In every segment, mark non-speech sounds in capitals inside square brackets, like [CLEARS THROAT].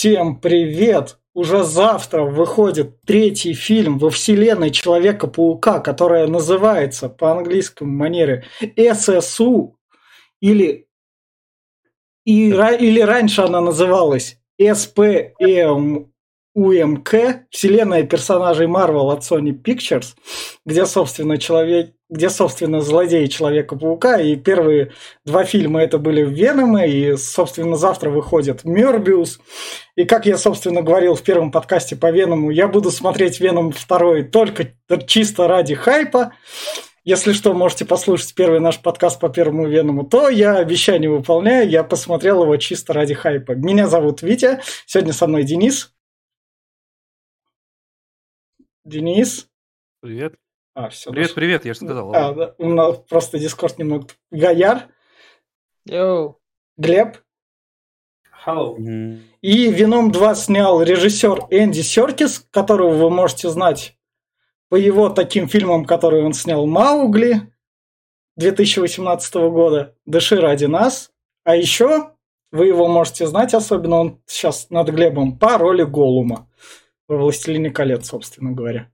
Всем привет! Уже завтра выходит третий фильм во вселенной Человека-паука, которая называется по английскому манере ССУ или, и, или раньше она называлась СПМ УМК, вселенная персонажей Marvel от Sony Pictures, где, собственно, человек, где, собственно, злодей Человека-паука, и первые два фильма это были Веномы, и, собственно, завтра выходит Мёрбиус. И как я, собственно, говорил в первом подкасте по Веному, я буду смотреть Веном второй только чисто ради хайпа. Если что, можете послушать первый наш подкаст по первому Веному, то я обещание выполняю, я посмотрел его чисто ради хайпа. Меня зовут Витя, сегодня со мной Денис. Денис. Привет. А, все. Привет, привет, я же сказал. А, да, у нас просто Discord немного... Гаяр. Йоу. Глеб. Hello. И «Веном 2» снял режиссер Энди Серкис, которого вы можете знать по его таким фильмам, которые он снял «Маугли» 2018 года, «Дыши ради нас». А еще вы его можете знать, особенно он сейчас над Глебом, по роли Голлума во «Властелине колец», собственно говоря.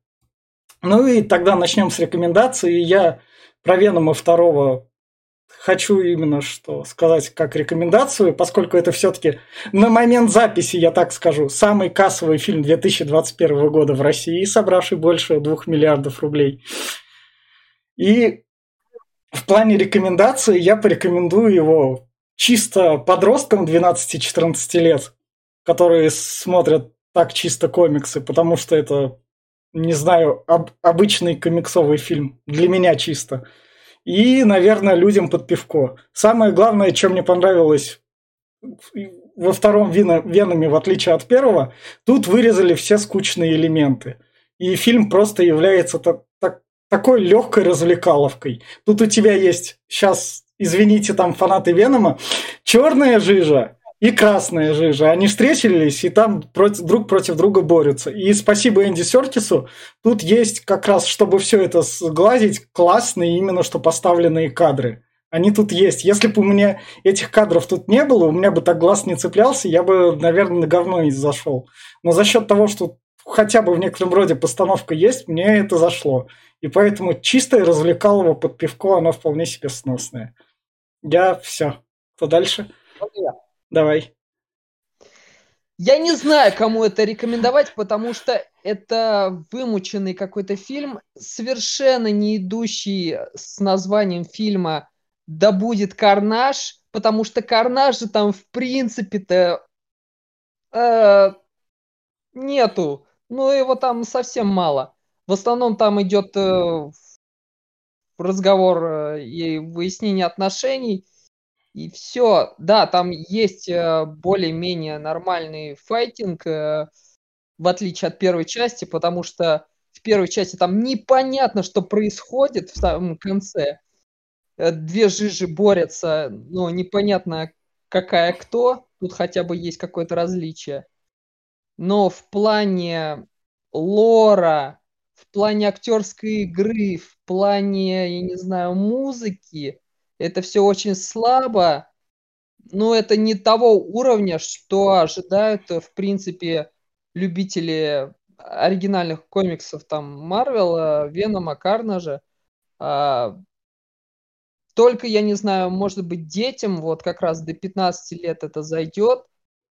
Ну и тогда начнем с рекомендаций. Я про Венома второго хочу именно что сказать как рекомендацию, поскольку это все-таки на момент записи, я так скажу, самый кассовый фильм 2021 года в России, собравший больше двух миллиардов рублей. И в плане рекомендаций я порекомендую его чисто подросткам 12-14 лет, которые смотрят так чисто комиксы, потому что это, не знаю, об, обычный комиксовый фильм. Для меня чисто. И, наверное, людям под пивко. Самое главное, чем мне понравилось во втором Веноме, в отличие от первого, тут вырезали все скучные элементы. И фильм просто является так, так, такой легкой развлекаловкой. Тут у тебя есть, сейчас, извините, там фанаты Венома, черная жижа, и красная жижа. Они встретились и там против, друг против друга борются. И спасибо Энди Сертису. Тут есть как раз, чтобы все это сглазить, классные именно что поставленные кадры. Они тут есть. Если бы у меня этих кадров тут не было, у меня бы так глаз не цеплялся, я бы, наверное, на говно не зашел. Но за счет того, что хотя бы в некотором роде постановка есть, мне это зашло. И поэтому чистое развлекалово под пивко, оно вполне себе сносное. Я все. Кто дальше? Я. Давай. Я не знаю, кому это рекомендовать, потому что это вымученный какой-то фильм, совершенно не идущий с названием фильма «Да будет карнаж», потому что карнажа там в принципе-то э, нету. Ну, его там совсем мало. В основном там идет э, разговор э, и выяснение отношений – и все. Да, там есть э, более-менее нормальный файтинг, э, в отличие от первой части, потому что в первой части там непонятно, что происходит в самом конце. Э, две жижи борются, но непонятно, какая кто. Тут хотя бы есть какое-то различие. Но в плане лора, в плане актерской игры, в плане, я не знаю, музыки, это все очень слабо, но это не того уровня, что ожидают, в принципе, любители оригинальных комиксов, там, Марвела, Венома, Карнажа. А, только, я не знаю, может быть, детям вот как раз до 15 лет это зайдет,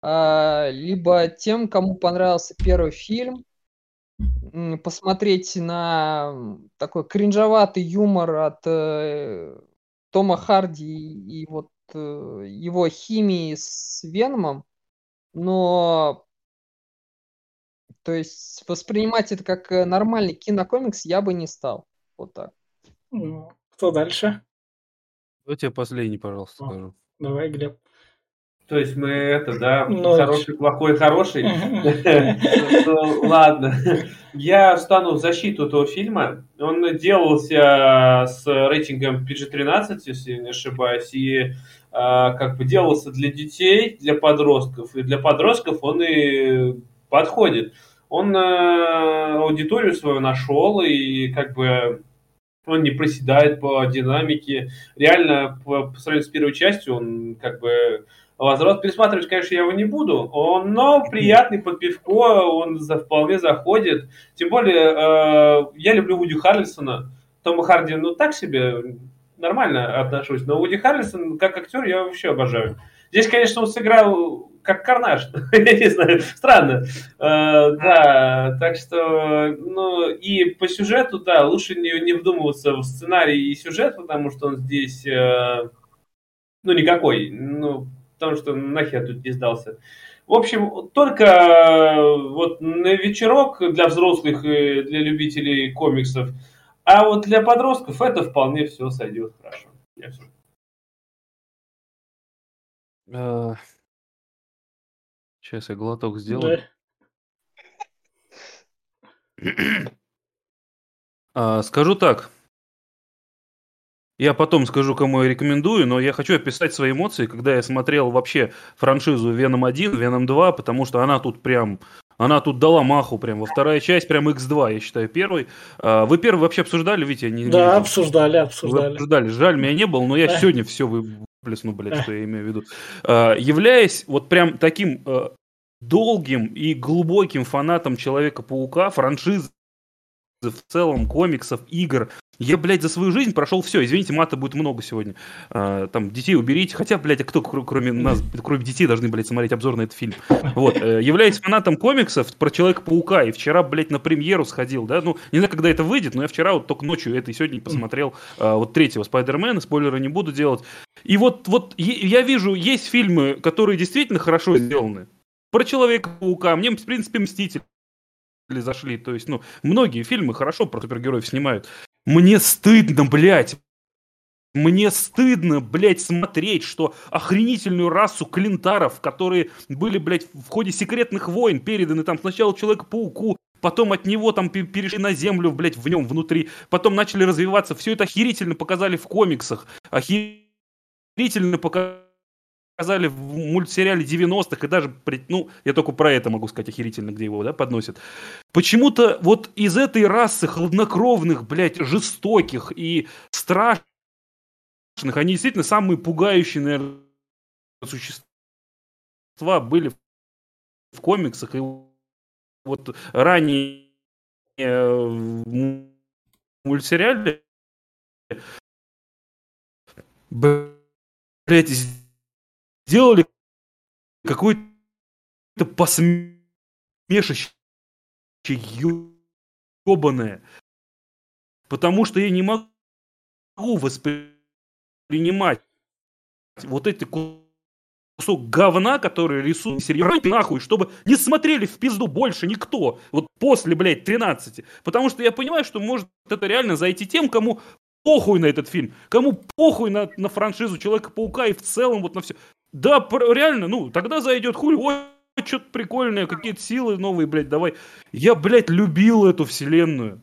а, либо тем, кому понравился первый фильм, посмотреть на такой кринжоватый юмор от э, Тома Харди и вот э, его химии с Веномом, но то есть воспринимать это как э, нормальный кинокомикс я бы не стал. Вот так. Ну, кто дальше? Давайте последний, пожалуйста, скажу. Давай, Глеб. То есть мы это, да, Ну, хороший, плохой, хороший. [LAUGHS] Ну, Ладно. Я встану в защиту этого фильма. Он делался с рейтингом PG-13, если не ошибаюсь, и а, как бы делался для детей, для подростков. И для подростков он и подходит. Он а, аудиторию свою нашел, и как бы он не проседает по динамике. Реально, по, по сравнению с первой частью, он как бы Возврат пересматривать, конечно, я его не буду, он, но приятный под пивко, он за, вполне заходит. Тем более, э, я люблю Вуди Харрельсона. Тома Харди, ну, так себе, нормально отношусь. Но Вуди Харрельсон, как актер, я вообще обожаю. Здесь, конечно, он сыграл как карнаж. [LAUGHS] я не знаю, странно. Э, да, так что, ну, и по сюжету, да, лучше не, не вдумываться в сценарий и сюжет, потому что он здесь, э, ну, никакой. Ну, потому что нахер тут не сдался. В общем, только э, вот на вечерок для взрослых и для любителей комиксов, а вот для подростков это вполне все сойдет хорошо. Я все. Сейчас я глоток сделаю. Да. [CLEARS THROAT] А, Скажу так. Я потом скажу, кому я рекомендую, но я хочу описать свои эмоции, когда я смотрел вообще франшизу Venom 1, Venom 2, потому что она тут прям, она тут дала маху прям. Во вторая часть прям X2, я считаю, первый. А, Вы первый вообще обсуждали, Витя? Не, не Да, видел. обсуждали, Вы обсуждали. обсуждали. Жаль, меня не было, но я Да. сегодня все выплесну, блядь, что я [LAUGHS] имею в виду. А, Являясь вот прям таким э, долгим и глубоким фанатом Человека-паука, франшизы в целом, комиксов, игр. Я, блядь, за свою жизнь прошел все. Извините, мата будет много сегодня. А, там, детей уберите. Хотя, блядь, а кто, кр- кроме нас, кроме детей, должны, блядь, смотреть обзор на этот фильм? Вот. э, Являюсь фанатом комиксов про Человека-паука. И вчера, блядь, на премьеру сходил, да? Ну, не знаю, когда это выйдет, но я вчера вот только ночью это и сегодня посмотрел а, вот третьего Спайдермена. Спойлеры не буду делать. И вот, вот я вижу, есть фильмы, которые действительно хорошо сделаны. Про Человека-паука. Мне, в принципе, Мститель зашли. То есть, ну, многие фильмы хорошо про супергероев снимают. Мне стыдно, блядь. Мне стыдно, блядь, смотреть, что охренительную расу клинтаров, которые были, блядь, в ходе секретных войн переданы там сначала Человеку-пауку, потом от него там пе- перешли на землю, блядь, в нем внутри, потом начали развиваться. Все это охерительно показали в комиксах, охерительно показали в мультсериале 90-х, и даже, ну, я только про это могу сказать охерительно, где его, да, подносят. Почему-то вот из этой расы хладнокровных, блядь, жестоких и страшных, они действительно самые пугающие, наверное, существа были в комиксах, и вот ранее э, в мультсериале блядь, сделали какое-то посмешище ебаное. Потому что я не могу воспринимать вот эти ку- кусок говна, который рисует серьезно, нахуй, чтобы не смотрели в пизду больше никто. Вот после, блядь, 13. Потому что я понимаю, что может это реально зайти тем, кому похуй на этот фильм, кому похуй на, на франшизу Человека-паука и в целом вот на все. Да, реально, ну, тогда зайдет хуй, ой, что-то прикольное, какие-то силы новые, блядь, давай. Я, блядь, любил эту вселенную.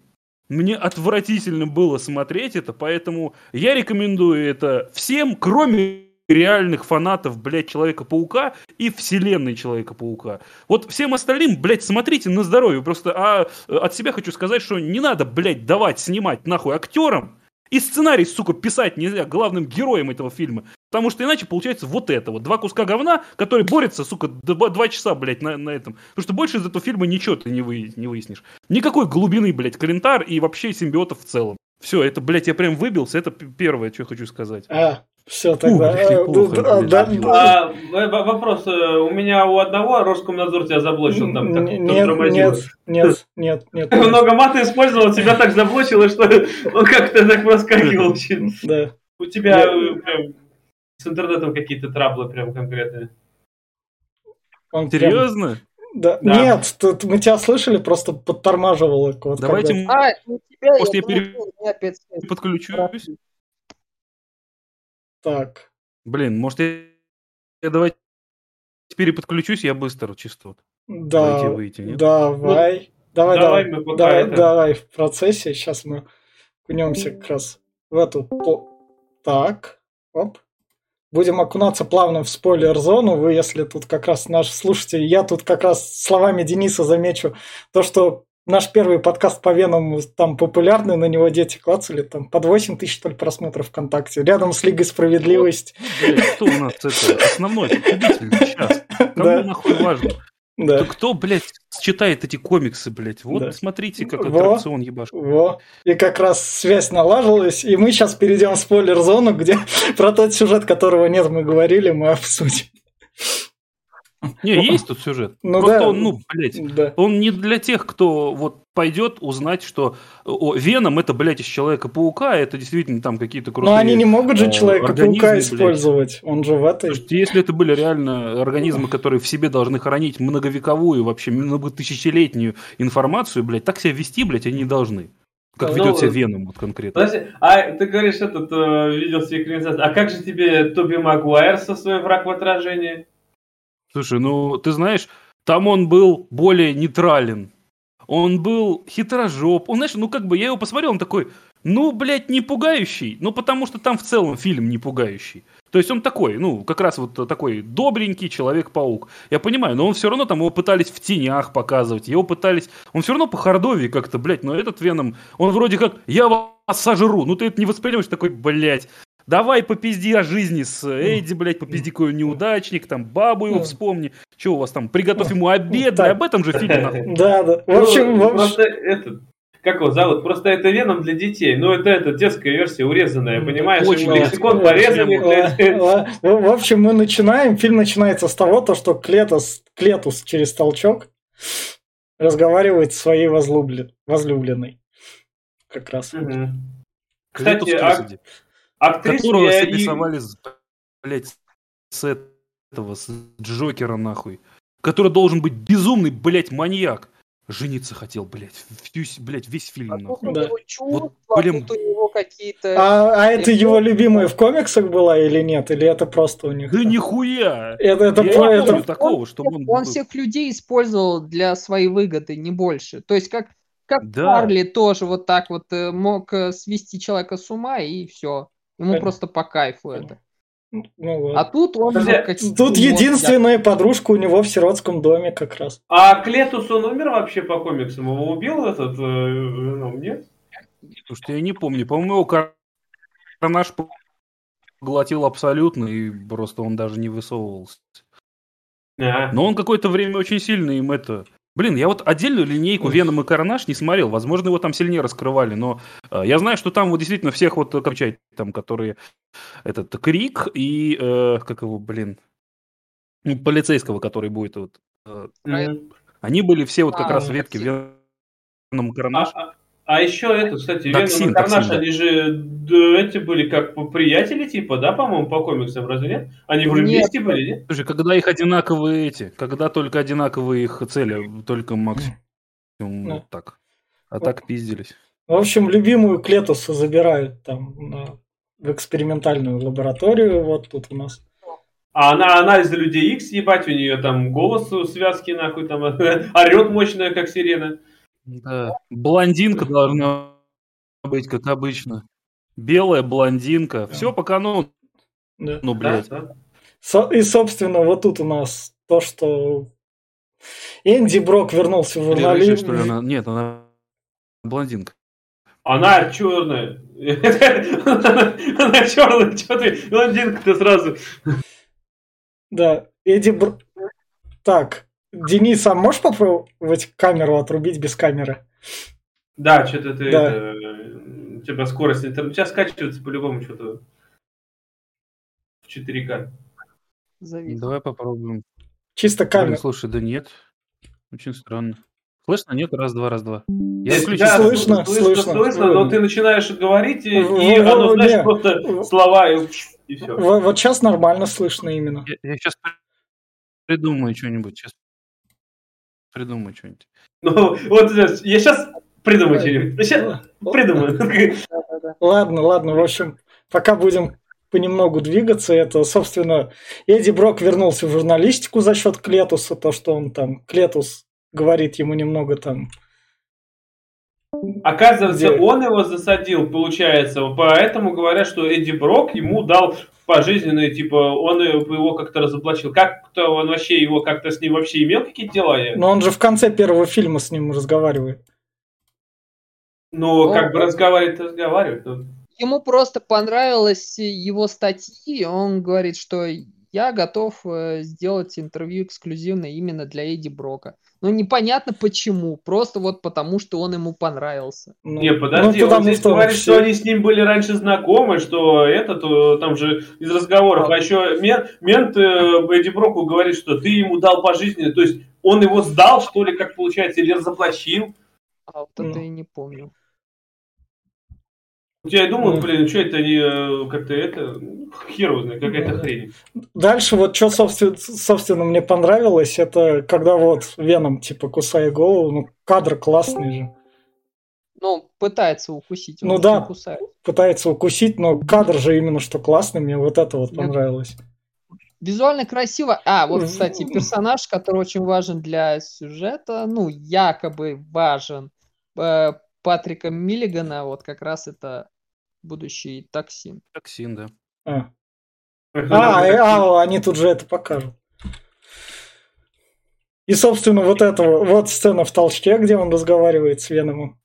Мне отвратительно было смотреть это, поэтому я рекомендую это всем, кроме реальных фанатов, блядь, Человека-паука и вселенной Человека-паука. Вот всем остальным, блядь, смотрите на здоровье. Просто а, э, от себя хочу сказать, что не надо, блядь, давать снимать нахуй актерам и сценарий, сука, писать нельзя главным героем этого фильма. Потому что иначе получается вот это вот. Два куска говна, которые борются, сука, два, два часа, блядь, на, на этом. Потому что больше из этого фильма ничего ты не, вы, не выяснишь. Никакой глубины, блядь, калентар и вообще симбиотов в целом. Все, это, блядь, я прям выбился. Это первое, что я хочу сказать. А, все тогда. Вопрос. У меня у одного Роскомнадзор тебя заблочил там. Нет, нет, нет, нет, [LAUGHS] много мата использовал, тебя так заблочило, что он как-то так проскакивал. [LAUGHS] Да. У тебя э, прям с интернетом какие-то траблы прям конкретные. Серьезно? Да. Да. Нет, тут мы тебя слышали, просто подтормаживало. Вот Давайте когда- А, у тебя, Может, я я пере- опять подключусь. Так. Блин, может, я, я давайте переподключусь, я быстро, чисто вот. Да, Войти, выйти, нет? давай. Давай, давай давай, мы пока давай, это- давай в процессе. Сейчас мы окунемся как раз в эту... Так, оп. Будем окунаться плавно в спойлер-зону. Вы, если тут как раз наши слушатели, я тут как раз словами Дениса замечу то, что наш первый подкаст по Веному там популярный, на него дети клацали, там под 8 тысяч, ли, просмотров ВКонтакте. Рядом с Лигой Справедливости. Кто у нас это основной победитель сейчас? Кому Да. нахуй важно? Да. Да кто, блядь, читает эти комиксы, блядь? Вот Да. смотрите, как Во. аттракцион ебашит. Во. И как раз связь налаживалась, и мы сейчас перейдем в спойлер-зону, где [LAUGHS] про тот сюжет, которого нет, мы говорили, мы обсудим. Не, есть тут сюжет. Ну Просто да. он, ну, блядь, Да. он не для тех, кто вот пойдет узнать, что о, Веном это, блядь, из Человека-паука, это действительно там какие-то крутые... Но они не могут же Человека-паука организмы, блядь. использовать. Он же в этой... Слушайте, если это были реально организмы, которые в себе должны хранить многовековую, вообще многотысячелетнюю информацию, блядь, так себя вести, блядь, они не должны. Как Ну, ведет себя Веном, вот конкретно. Подожди, а ты говоришь, этот э, видел экранизацию. А как же тебе Тоби Магуайр со своим враг в отражении? Слушай, ну, ты знаешь, там он был более нейтрален. Он был хитрожоп. Он, знаешь, ну, как бы, я его посмотрел, он такой, ну, блядь, не пугающий. Ну, потому что там в целом фильм не пугающий. То есть он такой, ну, как раз вот такой добренький Человек-паук. Я понимаю, но он все равно там его пытались в тенях показывать, его пытались... Он все равно по хардове как-то, блядь, но этот Веном, он вроде как, я вас сожру. Ну, ты это не воспринимаешь такой, блядь, Давай попизди о жизни с Эдди, блядь, попизди какой он неудачник, там бабу его вспомни. Че у вас там, приготовь ему обед, Так. об этом же [LAUGHS] фильм, нахуй. Да, да. В общем, Ну, в общем, просто этот, как его зовут? Просто это Веном для детей. Ну, это, это детская версия, урезанная, понимаешь? Очень лексикон. Ла- ла- В в общем, мы начинаем. Фильм начинается с того, то, что Клетус, Клетус через толчок разговаривает с своей возлюблен- возлюбленной. Как раз. Клетус Кстати, актрису которого я и- срисовали, с, блядь, с этого, с Джокера, нахуй. Который должен быть безумный, блядь, маньяк. Жениться хотел, блядь, всю, блядь, весь фильм, А нахуй. Да. чувства, Вот, а блин. тут у него какие-то... А, а это его любимая в комиксах была или нет? Или это просто у них? Да нихуя! Это, это, Я про- не это- такого, чтобы он... Он всех людей использовал для своей выгоды, не больше. То есть как, как Да. Харли тоже вот так вот э, мог э, свести человека с ума и все. Ему Понятно. просто по кайфу это. ну вот. А тут он... Подожди, мог какие-то Тут единственная подружка у него в сиротском доме как раз. А Клетус, он умер вообще по комиксам? Его убил этот э, Веном, нет? Слушайте, я не помню. По-моему, его кар- карнаж поглотил абсолютно, и просто он даже не высовывался. А. Но он какое-то время очень сильно им это... Блин, я вот отдельную линейку Веном и Карнаж не смотрел. Возможно, его там сильнее раскрывали, но э, я знаю, что там вот действительно всех вот, э, как там, которые... Этот Крик и... э, как его, блин... ну, полицейского, который будет вот... э, Мгм. они были все вот как А, раз ну, ветки. Веном и А, Карнаж. а- а еще это, кстати, Токсин, Веном и токсин, да. они же да, эти были как приятели, типа, да, по-моему, по комиксам, разве нет? Они уже Нет. вместе были, нет? Слушай, когда их одинаковые эти, когда только одинаковые их цели, только максимум Да. вот так. А так пиздились. В общем, любимую Клетуса забирают там на- в экспериментальную лабораторию. Вот тут у нас. А она анализы людей X, ебать, у нее там голос у связки, нахуй, там [LAUGHS] орет мощная, как сирена. Да. Блондинка должна быть, как обычно. Белая блондинка. Все по канону, Да. ну, блядь. Да, да. Со- И, собственно, вот тут у нас то, что Энди Брок вернулся в журналист. что ли, она? Нет, она блондинка. Она черная. Она черная, что ты, блондинка-то сразу. Да, Эдди Бр... Так, Денис, а можешь попробовать камеру отрубить без камеры? Да, что-то ты, Да. это, у тебя скорость интернета. Сейчас скачивается по-любому что-то в 4К. завис. Давай попробуем. Чисто Блин, камера. слушай, да нет. Очень странно. Слышно? Нет? Раз, два, раз, два. Я да, Слышно, слышно, слышно. слышно, но ты начинаешь говорить, и, и оно, знаешь, просто слова, и, и все. Вот сейчас нормально слышно именно. Я, сейчас придумаю что-нибудь. Сейчас придумаю что-нибудь. Ну, вот сейчас- я сейчас придумаю что-нибудь. Сейчас придумаю. Ладно, ладно, в общем, пока будем понемногу двигаться, это, собственно, Эдди Брок вернулся в журналистику за счет Клетуса, то, что он там, Клетус говорит ему немного там, Оказывается, Где? он его засадил, получается. Поэтому говорят, что Эдди Брок ему дал пожизненное, типа, он его как-то разоблачил. Как-то он вообще его как-то с ним вообще имел какие-то дела? Но он же в конце первого фильма с ним разговаривает. Ну, О, как бы о. разговаривать, разговаривать. ну. Ему просто понравилась его статьи, он говорит, что я готов э, сделать интервью эксклюзивно именно для Эдди Брока. Но непонятно почему, просто вот потому, что он ему понравился. Ну, Не, подожди, ну, он потому здесь что говорит, все- что они с ним были раньше знакомы, что этот, э, там же из разговоров, а еще мент, мент э, Эдди Броку говорит, что ты ему дал пожизненно, то есть он его сдал, что ли, как получается, или заплатил. А вот это Ну. я не помню. Я и думал, Ну. блин, что это они э, как-то это, хер его знает, какая-то Ну, хрень. Дальше вот что, собственно, собственно, мне понравилось, это когда вот Веном, типа, кусает голову, ну, кадр классный же. Ну, пытается укусить, он Ну да. не кусает. Пытается укусить, но кадр же именно что классный, мне вот это вот понравилось. Визуально красиво. А, вот, кстати, персонаж, который очень важен для сюжета, ну, якобы важен, э, Патрика Миллигана, вот как раз это будущий токсин. Токсин, да. А, а, э, а, они тут же это покажут. И, собственно, вот это вот, сцена в толчке, где он разговаривает с Веномом.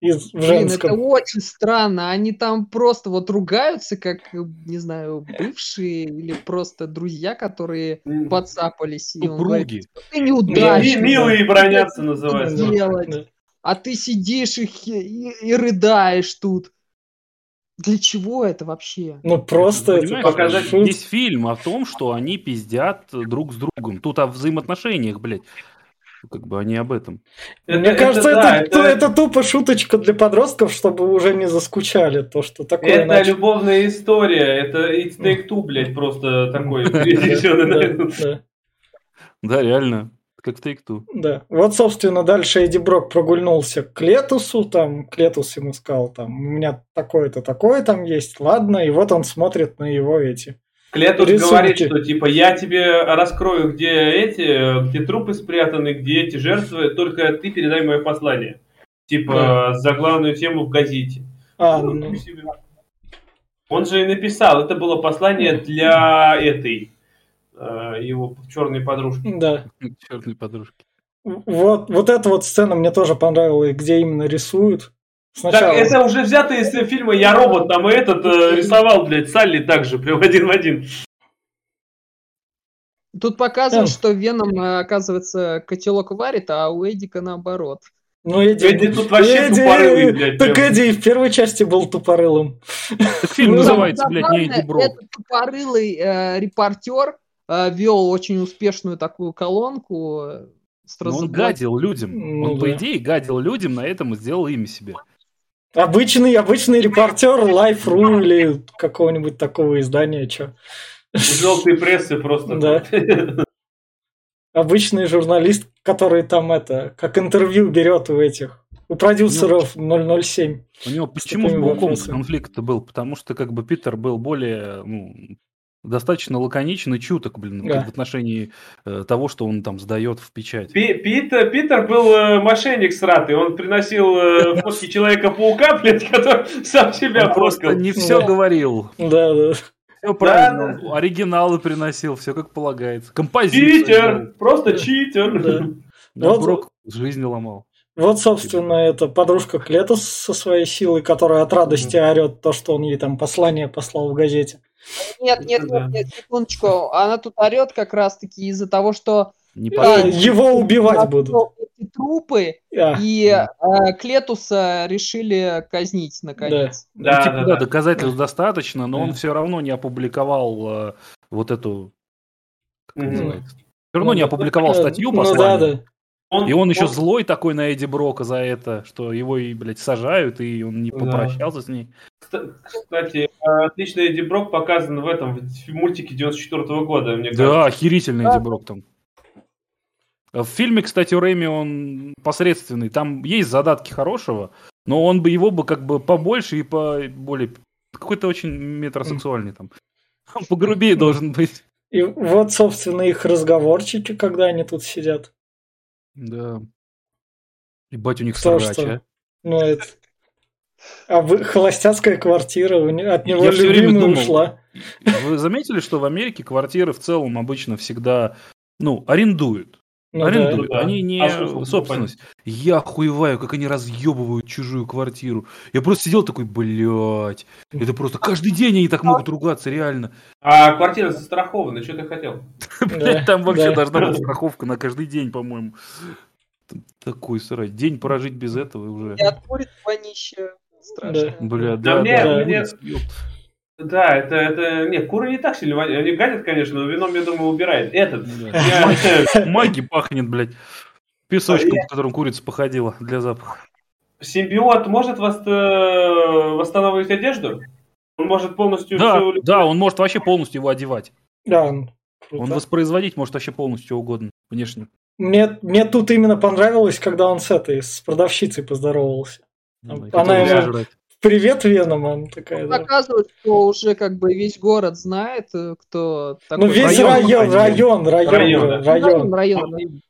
И в Блин, это женском. очень странно. Они там просто вот ругаются, как, не знаю, бывшие или просто друзья, которые подцапались. И он говорит, ты неудачник. Милые бронятся называется. А ты сидишь и, и- и рыдаешь тут. Для чего это вообще? Ну, просто это показать шут. Есть фильм о том, что они пиздят друг с другом. Тут о взаимоотношениях, блядь. Как бы они об этом. Мне кажется, да, это, ту- это тупо шуточка для подростков, чтобы уже не заскучали то, что такое. Это иначе. любовная история, это It's Take Two, блядь, просто такой [LAUGHS] Да, реально. Как в Take-Two. да. Вот, собственно, дальше Эдди Брок прогульнулся к Летусу, там, Клетус ему сказал, там, у меня такое-то, такое там есть, ладно, и вот он смотрит на его эти. Клетус Рисунки. говорит, что типа я тебе раскрою, где эти, где трупы спрятаны, где эти жертвы, только ты передай мое послание. Типа за главную тему в газете. А, Ну, ну. Он же и написал, это было послание для этой его черной подружки. да. Черные подружки. Вот, вот эта вот сцена мне тоже понравилась, где именно рисуют. Сначала... Так, это уже взято из фильма «Я робот», там и этот э, рисовал, блядь, Салли так же, прям один в один. Тут показывают, Да. что Веном, э, оказывается, котелок варит, а у Эдика наоборот. Ну, Эдди, Эдди тут вообще тупорылый, блядь, Так прям. Эдди в первой части был тупорылым. Так фильм Ну, называется, блядь, не Эдди Брок. Этот тупорылый э, репортер э, вел очень успешную такую колонку. э, Но он гадил людям. Ну Он, по да. идее, гадил людям, на этом и сделал имя себе. Обычный, обычный репортер Life.ru или какого-нибудь такого издания, чё. Желтые прессы просто. Да. Обычный журналист, который там это, как интервью берет у этих, у продюсеров 007. У него почему с такими Пауком вопросами. конфликт был? Потому что как бы Питер был более ну, достаточно лаконичен и чуток, блин, Да. в отношении э, того, что он там сдает в печать. Пи- Питер, Питер был э, мошенник сратый, он приносил э, [LAUGHS] фотки Человека-паука, блядь, который сам себя Он просто не все Да. говорил. Да, да. Все правильно. Он Оригиналы приносил, все как полагается. Композицию. Читер! Просто читер! Да. Да, Вот- Брок жизни ломал. Вот, собственно, это подружка Клетус со своей силой, которая от радости орет то, что он ей там послание послал в газете. Нет, нет, Да. нет, нет, секундочку. Она тут орет как раз-таки из-за того, что Не А, его убивать будут. эти трупы, А, и э, Клетуса решили казнить наконец. Ну, Да, типа, да, да, да. доказательств достаточно, но он Да. все равно не опубликовал э, вот эту... Как Мгм. называется? Все равно не Ну, опубликовал э, статью Ну да, послание. Да. И он еще злой такой на Эдди Брока за это, что его и, блядь, сажают, и он не Да. попрощался с ней. Кста- Кстати, э, отлично Эдди Брок показан в этом в мультике 94 года, мне Да, кажется. охерительный Да. Эдди Брок там. В фильме, кстати, у Рэми он посредственный. Там есть задатки хорошего, но он бы его бы как бы побольше и по более... Какой-то очень метросексуальный там. Он погрубее должен быть. И вот, собственно, их разговорчики, когда они тут сидят. Да. Ебать, у них Кто срач, что? а. Ну, это... А вы- [LAUGHS] холостяцкая квартира, от него Я любимая думал. ушла. Вы заметили, что в Америке квартиры в целом обычно всегда, ну, арендуют. Ну Арендуют, да. они не А собственность. Я охуеваю, как они разъебывают чужую квартиру. Я просто сидел такой, блядь, это просто каждый день они так могут ругаться, реально. А квартира застрахована, что ты хотел? [LAUGHS] Блядь, там вообще да. должна быть страховка на каждый день, по-моему. Такой срать. День прожить без этого уже. И от куриц вонище страшно. Бля, Да да, да. Да, это, это, нет, куры не так сильно. Они гадят, конечно, но вином, я думаю, убирает. Этот, Маги пахнет, блядь. Песочком, в котором курица походила для запаха. симбиот может э, восстановить одежду? Он может полностью Да, да, он может вообще полностью его одевать. Да, он воспроизводить может вообще полностью угодно внешне. Мне, мне тут именно понравилось, когда он с этой, с продавщицей поздоровался. Ну, Она ему-. Привет, Веном, он такая, да. Показывают, что уже как бы весь город знает, э, кто такой. Ну, весь район, район, район, район, Район, район. да. район, район,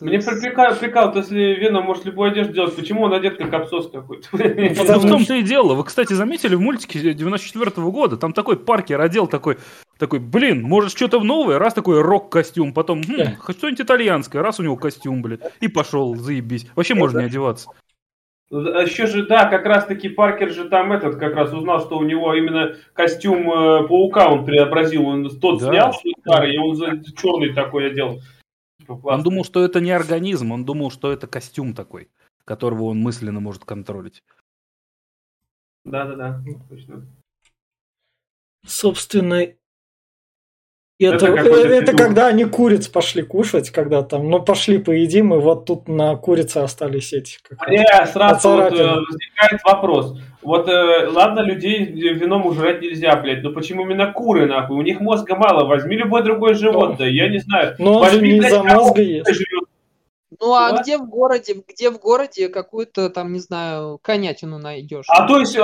Мне прикал, прикал, то если Веном может любую одежду делать, почему он одет как абсос какой-то? Ну, в том-то и дело. Вы, кстати, заметили в мультике 94 года, там такой паркер одел такой, такой, блин, может что-то новое, раз такой рок-костюм, потом хм, что-нибудь итальянское, раз у него костюм, блин, и пошел, заебись. Вообще можно не одеваться. А еще же, да, как раз таки Паркер же там этот как раз узнал, что у него именно костюм э, паука он преобразил. Он тот Да. снял свой старый, и он черный такой одел. Типа, Он думал, что это не организм, он думал, что это костюм такой, которого он мысленно может контролить. Да-да-да, точно. Собственно, Это это, это фигур. когда они куриц пошли кушать, когда там, ну, пошли поедим, и вот тут на курице остались эти. Мне сразу вот, э, возникает вопрос. Вот, э, ладно, людей вином ужрать нельзя, блядь, но почему именно куры, нахуй? У них мозга мало, возьми любое другое животное, я не знаю. Но он же Возьми, не из-за мозга ест. Ну а Да. где в городе, где в городе какую-то там, не знаю, конятину найдешь? А то есть, э,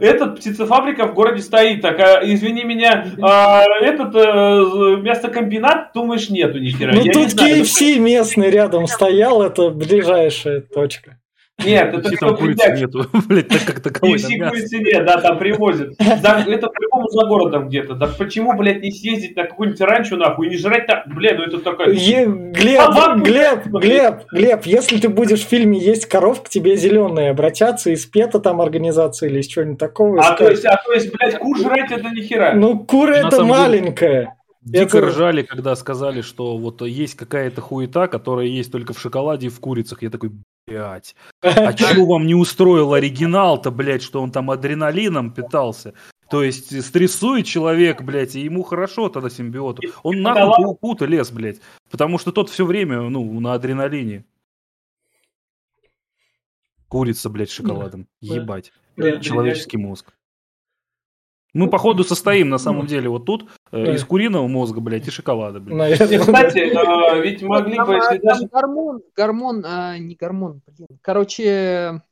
этот птицефабрика в городе стоит, так, а, извини меня, а, этот э, мясокомбинат, думаешь, нету ни хера. Ну, Я тут знаю, KFC местный рядом стоял, это ближайшая точка. Нет, это там курицы нету, [LAUGHS] блядь, так как таковой мясо. курицы нет, да, там привозят. Это по-любому за городом где-то. Так почему, блядь, не съездить на какую-нибудь ранчо, нахуй, и не жрать там, блядь, ну это такая... Е- Глеб, А Глеб? Глеб, Глеб, если ты будешь в фильме есть коров, к тебе зеленые обратятся из ПЕТа там организации или из чего-нибудь такого. А то есть, а то есть, блядь, кур жрать это ни хера. ну, кура это маленькая. Дико Это- ржали, когда сказали, что вот есть какая-то хуета, которая есть только в шоколаде и в курицах. Я такой, блядь, [LAUGHS] а чего вам не устроил оригинал-то, блядь, что он там адреналином питался? То есть стрессует человек, блядь, и ему хорошо тогда симбиоту. Он нахуй пауку-то лез, блядь. Потому что тот все время, ну, на адреналине. Курица, блядь, шоколадом. Да. Ебать. Да. Человеческий мозг. Мы, походу, состоим на самом деле вот тут э, из куриного мозга, блядь, и шоколада, блядь. Наверное, кстати, э, ведь могли Там, бы, а, если там даже... гормон, гормон, а, не гормон, блин. Короче,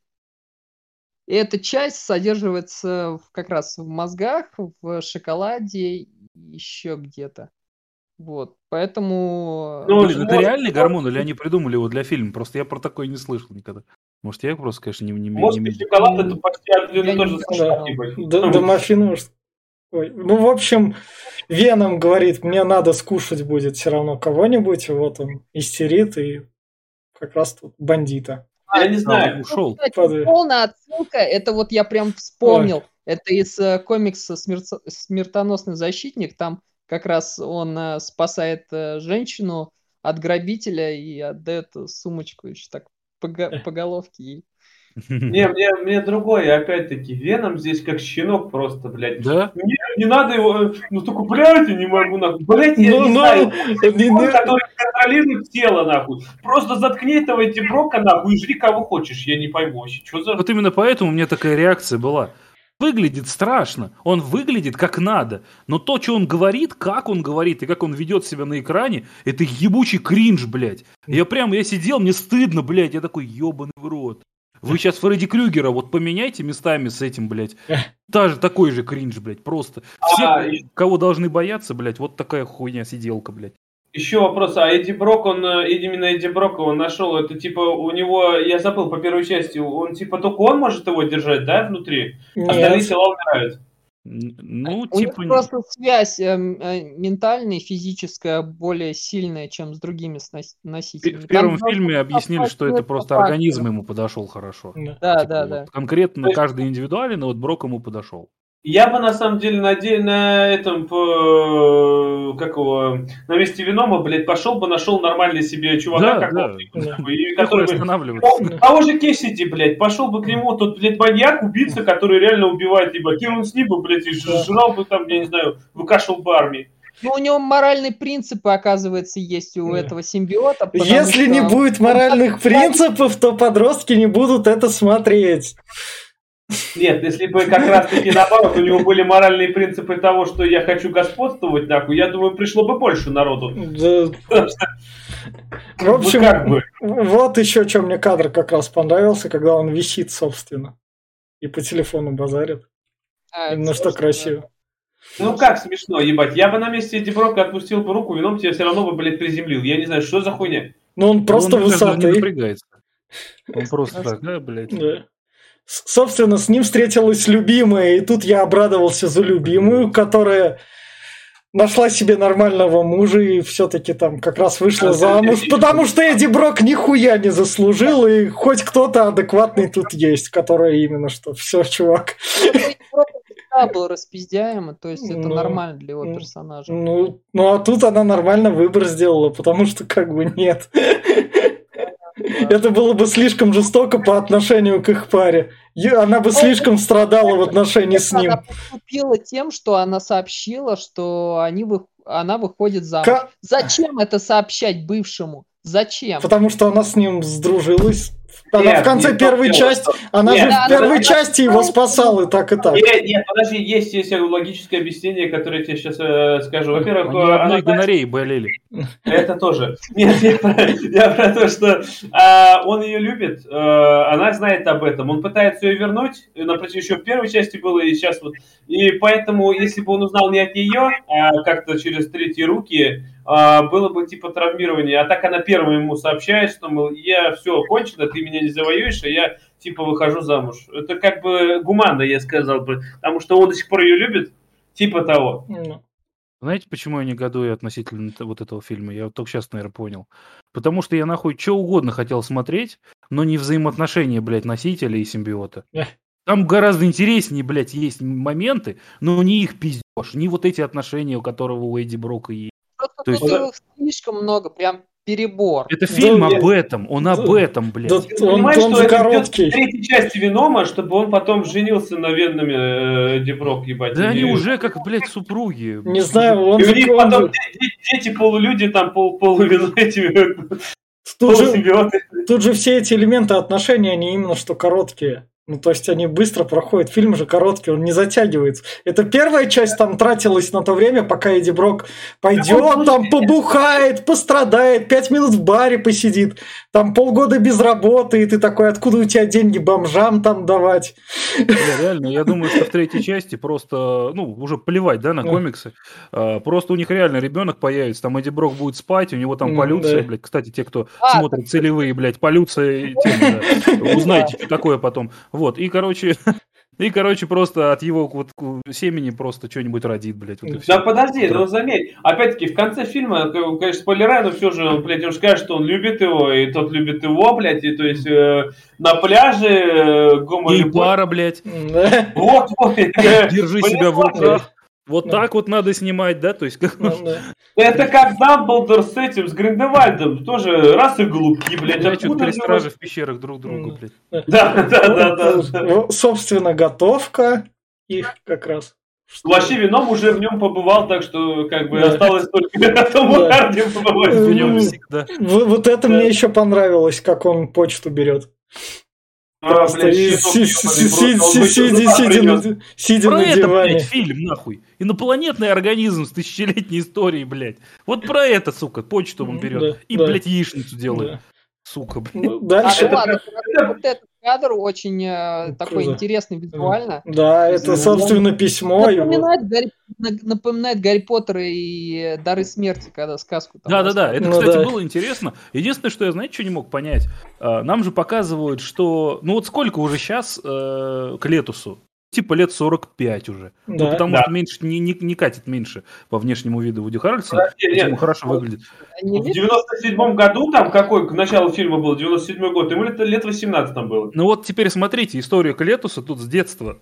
эта часть содерживается в- как раз в мозгах, в шоколаде еще где-то. Вот, поэтому... Ну, Блин, это реальный гормон или они придумали его для фильма? Просто я про такое не слышал никогда. Может, я просто, конечно, не... не, Мозг не- шоколад это почти один Я и тот не же знаю. состав, типа. Д- Домофин может... Ой, Ну, в общем, Веном говорит, мне надо скушать будет все равно кого-нибудь, вот он истерит, и как раз тут бандита. Я не А, знаю. ушел. Кстати, Падает. полная отсылка, это вот я прям вспомнил, это из э, комикса «Смерц- «Смертоносный защитник», там как раз он э, спасает э, женщину от грабителя и отдает сумочку еще так по, го- [LAUGHS] по головке ей. [LAUGHS] Не, мне, мне другое, опять-таки, Веном здесь как щенок просто, блядь. Да? Не, не надо его, ну только, блядь, я не могу, нахуй. Блядь, я Ну, не ну, знаю. не- Он, не- который контролирует тело, нахуй. Просто заткни этого Брока, нахуй, и жри кого хочешь. Я не пойму вообще, что за... Вот именно поэтому у меня такая реакция была. Выглядит страшно, он выглядит как надо, но то, что он говорит, как он говорит и как он ведет себя на экране, это ебучий кринж, блядь. Я прям, я сидел, мне стыдно, блядь, я такой, ебаный в рот. Вы сейчас Фредди Крюгера вот поменяйте местами с этим, блядь. [LAUGHS] Даже такой же кринж, блядь, просто. Все, А, кого должны бояться, блядь, вот такая хуйня сиделка, блядь. Еще вопрос, а Эдди Брок, он, э, именно Эдди Брока он нашел, это типа у него, я забыл по первой части, он типа только он может его держать, да, внутри? Остальные Нет, тела умирают. Ну, У них типа... просто связь э, м, э, ментальная, физическая более сильная, чем с другими снос- В носителями. в Там первом должен фильме объяснили, что это просто организм ему подошел хорошо. Да. Да, Типа да, вот да. Конкретно каждый индивидуально, вот Брок ему подошел. Я бы на самом деле на, де- на этом, по- как его, на месте Венома, блядь, пошел бы, нашел нормальный себе чувака, Да, какого-то, да. как бы, и который бы- останавливаться? Ну, Того же Кессиди, блядь, пошел бы к нему, тот, блядь, маньяк, убийца, который реально убивает, ебать, и он с ним бы, блядь, и Да. жрал бы там, я не знаю, выкашивал бы армии. Ну, у него моральные принципы, оказывается, есть у Да. этого симбиота. Если не что- будет моральных [LAUGHS] принципов, то подростки не будут это смотреть. Нет, если бы как раз-таки наоборот, у него были моральные принципы того, что я хочу господствовать, нахуй, я думаю, пришло бы больше народу. Да. В Ну, общем, как бы. вот еще что мне кадр как раз понравился, когда он висит, собственно, и по телефону базарит. А, Именно что красиво. Ну как смешно, ебать. Я бы на месте Эдди Брока отпустил бы руку, вином тебя все равно бы, блядь, приземлил. Я не знаю, что за хуйня. Но он просто Он напрягается. Он просто так, да, блядь. Да. Собственно, с ним встретилась любимая, и тут я обрадовался за любимую, которая нашла себе нормального мужа и все-таки там как раз вышла Да, замуж, да, да. потому что Эдди Брок нихуя не заслужил, и хоть кто-то адекватный тут есть, который именно что все, чувак. Эдди Брок всегда был распиздяем, то есть это Ну, нормально для его персонажа. Ну, ну а тут она нормально выбор сделала, потому что как бы нет. Это было бы слишком жестоко по отношению к их паре. И Она бы слишком страдала в отношении с ним. Она поступила тем, что она сообщила, что они вы... она выходит замуж. Ка- Зачем это сообщать бывшему? Зачем? Потому что она с ним сдружилась. Она Нет, в конце нет, первой нет, части, что- она Нет, же да, в первой она- части его спасала и так и так. Нет, нет, подожди, есть, есть логическое объяснение, которое я тебе сейчас скажу. Во-первых, Они э, она одной гонореей болели. Это тоже. Нет, я про, я про то, что а, он ее любит, э, она знает об этом. Он пытается ее вернуть, напротив, еще в первой части было, и сейчас вот. И поэтому, если бы он узнал не от нее, а как-то через третьи руки, было бы типа травмирование. А так она первая ему сообщает, что, мол, я все, кончено, ты меня не завоюешь, а я типа выхожу замуж. Это как бы гуманно, я сказал бы. Потому что он до сих пор ее любит, типа того. Ну, Знаете, почему я негодую относительно вот этого фильма? Я вот только сейчас, наверное, понял. Потому что я нахуй что угодно хотел смотреть, но не взаимоотношения, блядь, носителя и симбиота. Там гораздо интереснее, блядь, есть моменты, но не их пиздешь, не вот эти отношения, у которого у Эдди Брока есть. То есть- тут их слишком много, прям перебор. Это фильм Да, об этом, он об да, этом, блядь. да, Ты он, понимаешь, он что это короткий. в третьей части Венома, чтобы он потом женился на венными э, Деброк, ебать. Да И- они уже как, блядь, супруги. Не знаю, он И у них потом дети полулюди, там пол, полувин этими тут, же, тут же все эти элементы отношений, они именно что короткие. Ну, то есть они быстро проходят. Фильм же короткий, он не затягивается. Это первая часть там тратилась на то время, пока Эдди Брок пойдет, там побухает, пострадает, пять минут в баре посидит, там полгода без работы, и ты такой, откуда у тебя деньги бомжам там давать? Бля, реально, я думаю, что в третьей части просто, ну, уже плевать, да, на комиксы. А, Просто у них реально ребенок появится, там Эдди Брок будет спать, у него там полюция, блядь. Кстати, те, кто А, смотрит целевые, блядь, полюция, [LAUGHS] узнаете, что такое потом. Вот, и, короче, [LAUGHS] и, короче, просто от его вот семени просто что-нибудь родит, блядь, вот Да все. подожди, ну заметь, опять-таки в конце фильма, к- конечно, спойлерай, но все же, он, блядь, он же скажет, что он любит его, и тот любит его, блядь, и то есть э, на пляже э, гомо И пара, блядь, Да. Вот, вот. держи себя в руках. Вот Да. так вот надо снимать, да, то есть как... Ну, да. Это как Дамблдор с этим, с Гриндевальдом, тоже раз и голубки, блядь, Я откуда три стражи в пещерах друг другу, блядь. Да, да, да, да. да. Вот, Собственно, готовка их как раз. Вообще вином уже в нем побывал, так что как бы Да. осталось только тому Да. карте побывать. В нем всегда. Вот это Да. мне еще понравилось, как он почту берет. А, Просто блядь, сидя на- диване. блядь, фильм, нахуй. Инопланетный организм с тысячелетней историей, блядь. Вот про это, сука, почту он М, берет. и, блядь, яичницу делает. Да. Сука, блядь. Ну, А, Дальше. Ну кадр очень э, такой Круто. интересный визуально. Да, это, Ну, собственно, письмо. его. Напоминает Гарри, на- напоминает Гарри Поттера и Дары смерти, когда сказку там Да, да, да. Это, Ну кстати, да. было интересно. Единственное, что я, знаете, что не мог понять? А, Нам же показывают, что. Ну вот сколько уже сейчас к Летусу? Типа лет 45 уже. Да. Ну, потому Да. что меньше не, не, не катит меньше по внешнему виду Вуди Харрельсон, Подожди, нет. поэтому хорошо выглядит. Они В 97 году, там какой, к началу фильма был, 97 год, ему лет, лет 18 там было. Ну вот теперь смотрите, историю Клетуса тут с детства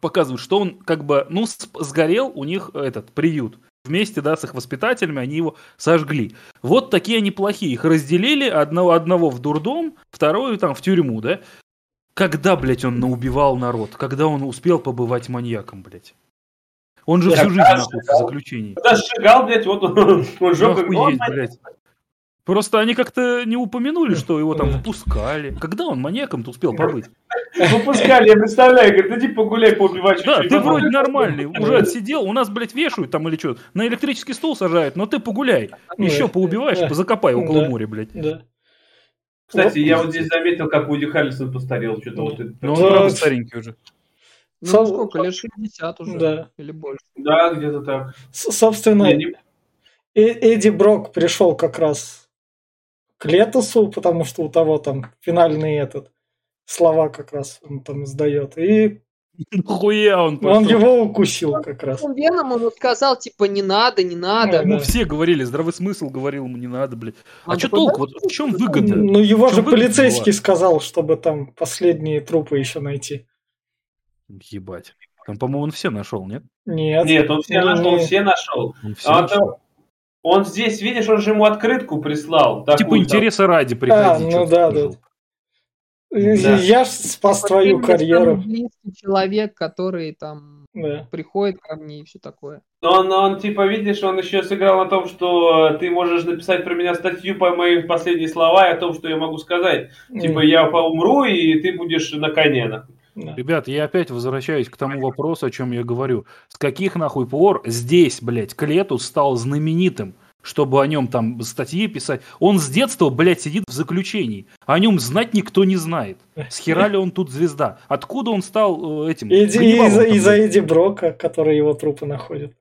показывают, что он как бы, ну, сгорел у них этот приют. Вместе, да, с их воспитателями они его сожгли. Вот такие они плохие. Их разделили, одного, одного в дурдом, второго там в тюрьму, да? Когда, блядь, он наубивал народ? Когда он успел побывать маньяком, блядь? Он же Да, всю жизнь да, нахуй в заключении. Когда сжигал, блядь, вот он, он Ну, охуеть, блядь. Просто они как-то не упомянули, что его там Да. выпускали. Когда он маньяком-то успел побыть? [LAUGHS] Выпускали, я представляю, говорит, иди погуляй, поубивай Да, ты вроде нормальный, [LAUGHS] уже отсидел, у нас, блядь, вешают там или что, на электрический стул сажают, но ты погуляй, еще Да. поубиваешь, Да. закопай около Да. моря, блядь. Да. Кстати, я вот здесь заметил, как Вуди Харрельсон постарел. Что-то вот это. Ну, он, Да. правда, старенький уже. Ну, Со- сколько, лет 60 уже? Да. Или больше? Да, где-то так. С- Собственно, Не, не- Э- Эдди Брок пришел как раз к Летусу, потому что у того там финальный этот слова как раз он там издает. И [LAUGHS] Хуя он он пошел. его укусил как раз. Ну, Веном ему сказал, типа, не надо, не надо. Ну, Ему да. все говорили, здравый смысл говорил ему, не надо, блядь. А Он что толку? Вот в чем выгода? Ну, его В же полицейский была? сказал, чтобы там последние трупы еще найти. Ебать. Там, по-моему, он все нашел, нет? Нет. Нет, он все Не, нашел, все нашел. Он все А нашел. он здесь, видишь, он же ему открытку прислал. Типа такую там. интереса ради приходи. ну чё ты да, пришел. Да. Я ж спас твою Именно самый карьеру. близкий человек, который там Да. приходит ко мне и все такое. Он, он, типа, видишь, он еще сыграл на том, что ты можешь написать про меня статью по моим последние слова и о том, что я могу сказать. Типа, я поумру, и ты будешь на коне. нахуй. Да. Ребят, я опять возвращаюсь к тому вопросу, о чем я говорю. С каких нахуй пор здесь, блядь, Клетус стал знаменитым, чтобы о нем там статьи писать? Он с детства, блядь, сидит в заключении. О нем знать никто не знает. С хера ли он тут звезда? Откуда он стал э, этим? Из-за из-за? Эдди Брока, который его трупы находит.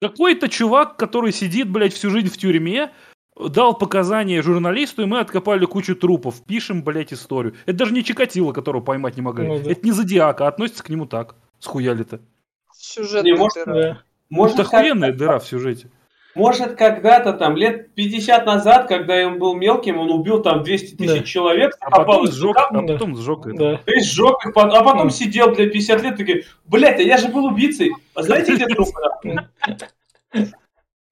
Какой-то чувак, который сидит, блядь, всю жизнь в тюрьме, дал показания журналисту, и мы откопали кучу трупов. Пишем, блядь, историю. Это даже не Чикатило, которого поймать не могли. Ну да. Это не Зодиака, а относится к нему так. Схуяли-то. Сюжет. Не, может, Да. Может, Это как- охуенная дыра в сюжете. Может, когда-то там, лет 50 назад, когда он был мелким, он убил там 200 тысяч Да. человек, А потом сжег, а Да. потом сжег это. Да. и сжег их, а потом Ну. сидел, блядь, 50 лет, такие, блядь, а я же был убийцей. А знаете, где трупы? нахуй?»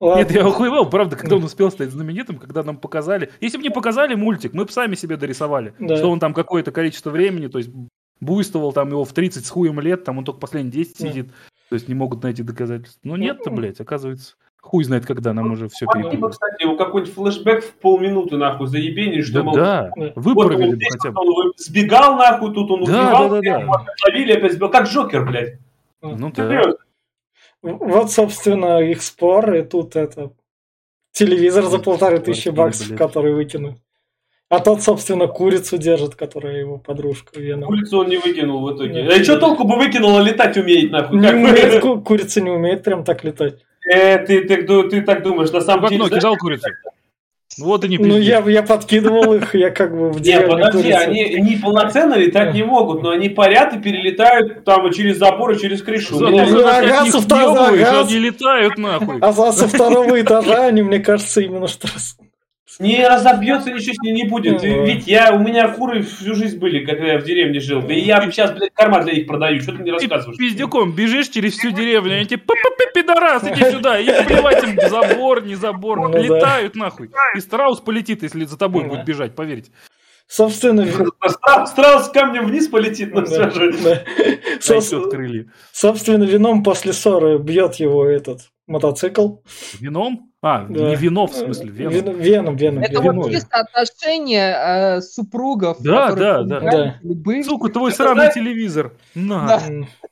Ладно. Нет, я охуевал, правда, когда он успел стать знаменитым, когда нам показали. Если бы не показали мультик, мы бы сами себе дорисовали, Да. что он там какое-то количество времени, то есть буйствовал там его в 30 с хуем лет, там он только последние 10 Да. сидит, то есть не могут найти доказательств. Но нет-то, блядь, оказывается, хуй знает когда, нам уже все перепутали. кстати, его какой-нибудь флешбэк в полминуты, нахуй, заебенили, что, Да, мол, да, Да. вот он здесь хотя бы. он сбегал, нахуй, тут он Да, убивал, да, да, да. его отловили, опять сбегал, как Джокер, блядь. Ну да. Серьезно. Вот, собственно, их спор, и тут это телевизор за полторы тысячи баксов, блядь. который выкинут. А тот, собственно, курицу держит, которая его подружка Веном. Улицу он не выкинул в итоге. Да. А что толку бы выкинул, а летать умеет, нахуй? Не умеет, ку- курица не умеет прям так летать. Э, ты, ты, ду- ты так думаешь, на В самом деле... окно знаешь, кидал курицу. Вот и не Ну, я, я подкидывал их, я как бы в Не, деревне подожди, они не полноценно летать не могут, но они парят и перелетают там и через забор и через крышу. Ну, ты ага, со второго, ага. они летают нахуй. А за- со второго этажа они, мне кажется, именно что раз- Не разобьется, ничего с ней не будет. Ага. Ведь я, у меня куры всю жизнь были, когда я в деревне жил. Да и я сейчас, блядь, корма для них продаю. Что ты мне Ты рассказываешь? пиздюком бежишь через всю деревню, они тебе «Пы-пы-пы, пидорас, иди сюда, и плевать им забор, не забор, Ну да. летают нахуй. И страус полетит, если за тобой Да. будет бежать, поверьте. Собственно, [LAUGHS] Страус камнем вниз полетит, ну да, все же. да. Со- Сосет крылья. Собственно, вином после ссоры бьет его этот мотоцикл. Вином? А, Да. не вино, в смысле, веном. Вен- Веном, веном. Это веном. вот чисто отношения э, супругов. Да, да, да. или бывших. Сука, твой сраный знаешь- телевизор. На. Да.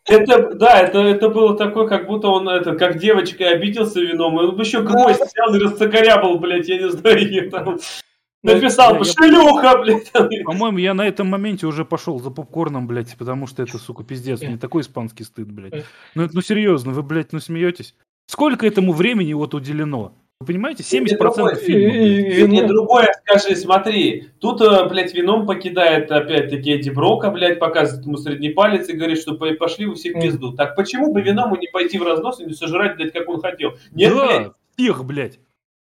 Это, да, это, это было такое, как будто он, это, как девочка обиделся вином, и он бы еще гвоздь взял и расцокорябал, блядь, я не знаю, и там написал Да, бы, шлюха, блядь. По-моему, я на этом моменте уже пошел за попкорном, блядь, потому что это, сука, пиздец. Мне такой испанский стыд, блядь. Ну, это, ну серьезно, вы, блядь, ну смеетесь? Сколько этому времени вот уделено? Вы понимаете? 70% И- фильма. Мне Веном- другое скажи, смотри, тут, э, блядь, вином покидает опять-таки Эдди Брока, блядь, показывает ему средний палец и говорит, что «По- пошли вы все в Мгм. пизду. Так почему бы виному не пойти в разнос и не сожрать, блядь, как он хотел? Нет, блядь. Да, всех, блядь.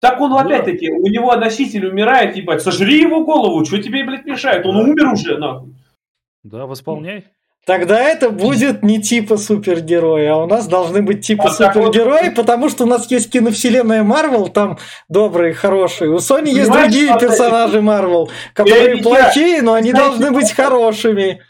Так он, Да. опять-таки, у него носитель умирает, ебать, сожри его голову, что тебе, блядь, мешает? Он умер уже, нахуй. Да, восполняй. Тогда это будет не типа супергерои, а у нас должны быть типа А так вот- супергерои, потому что у нас есть киновселенная Марвел, там добрые, хорошие. У Sony есть Понимаешь, другие что это- персонажи Марвел, которые Я- плохие, но они Знаете, должны быть хорошими.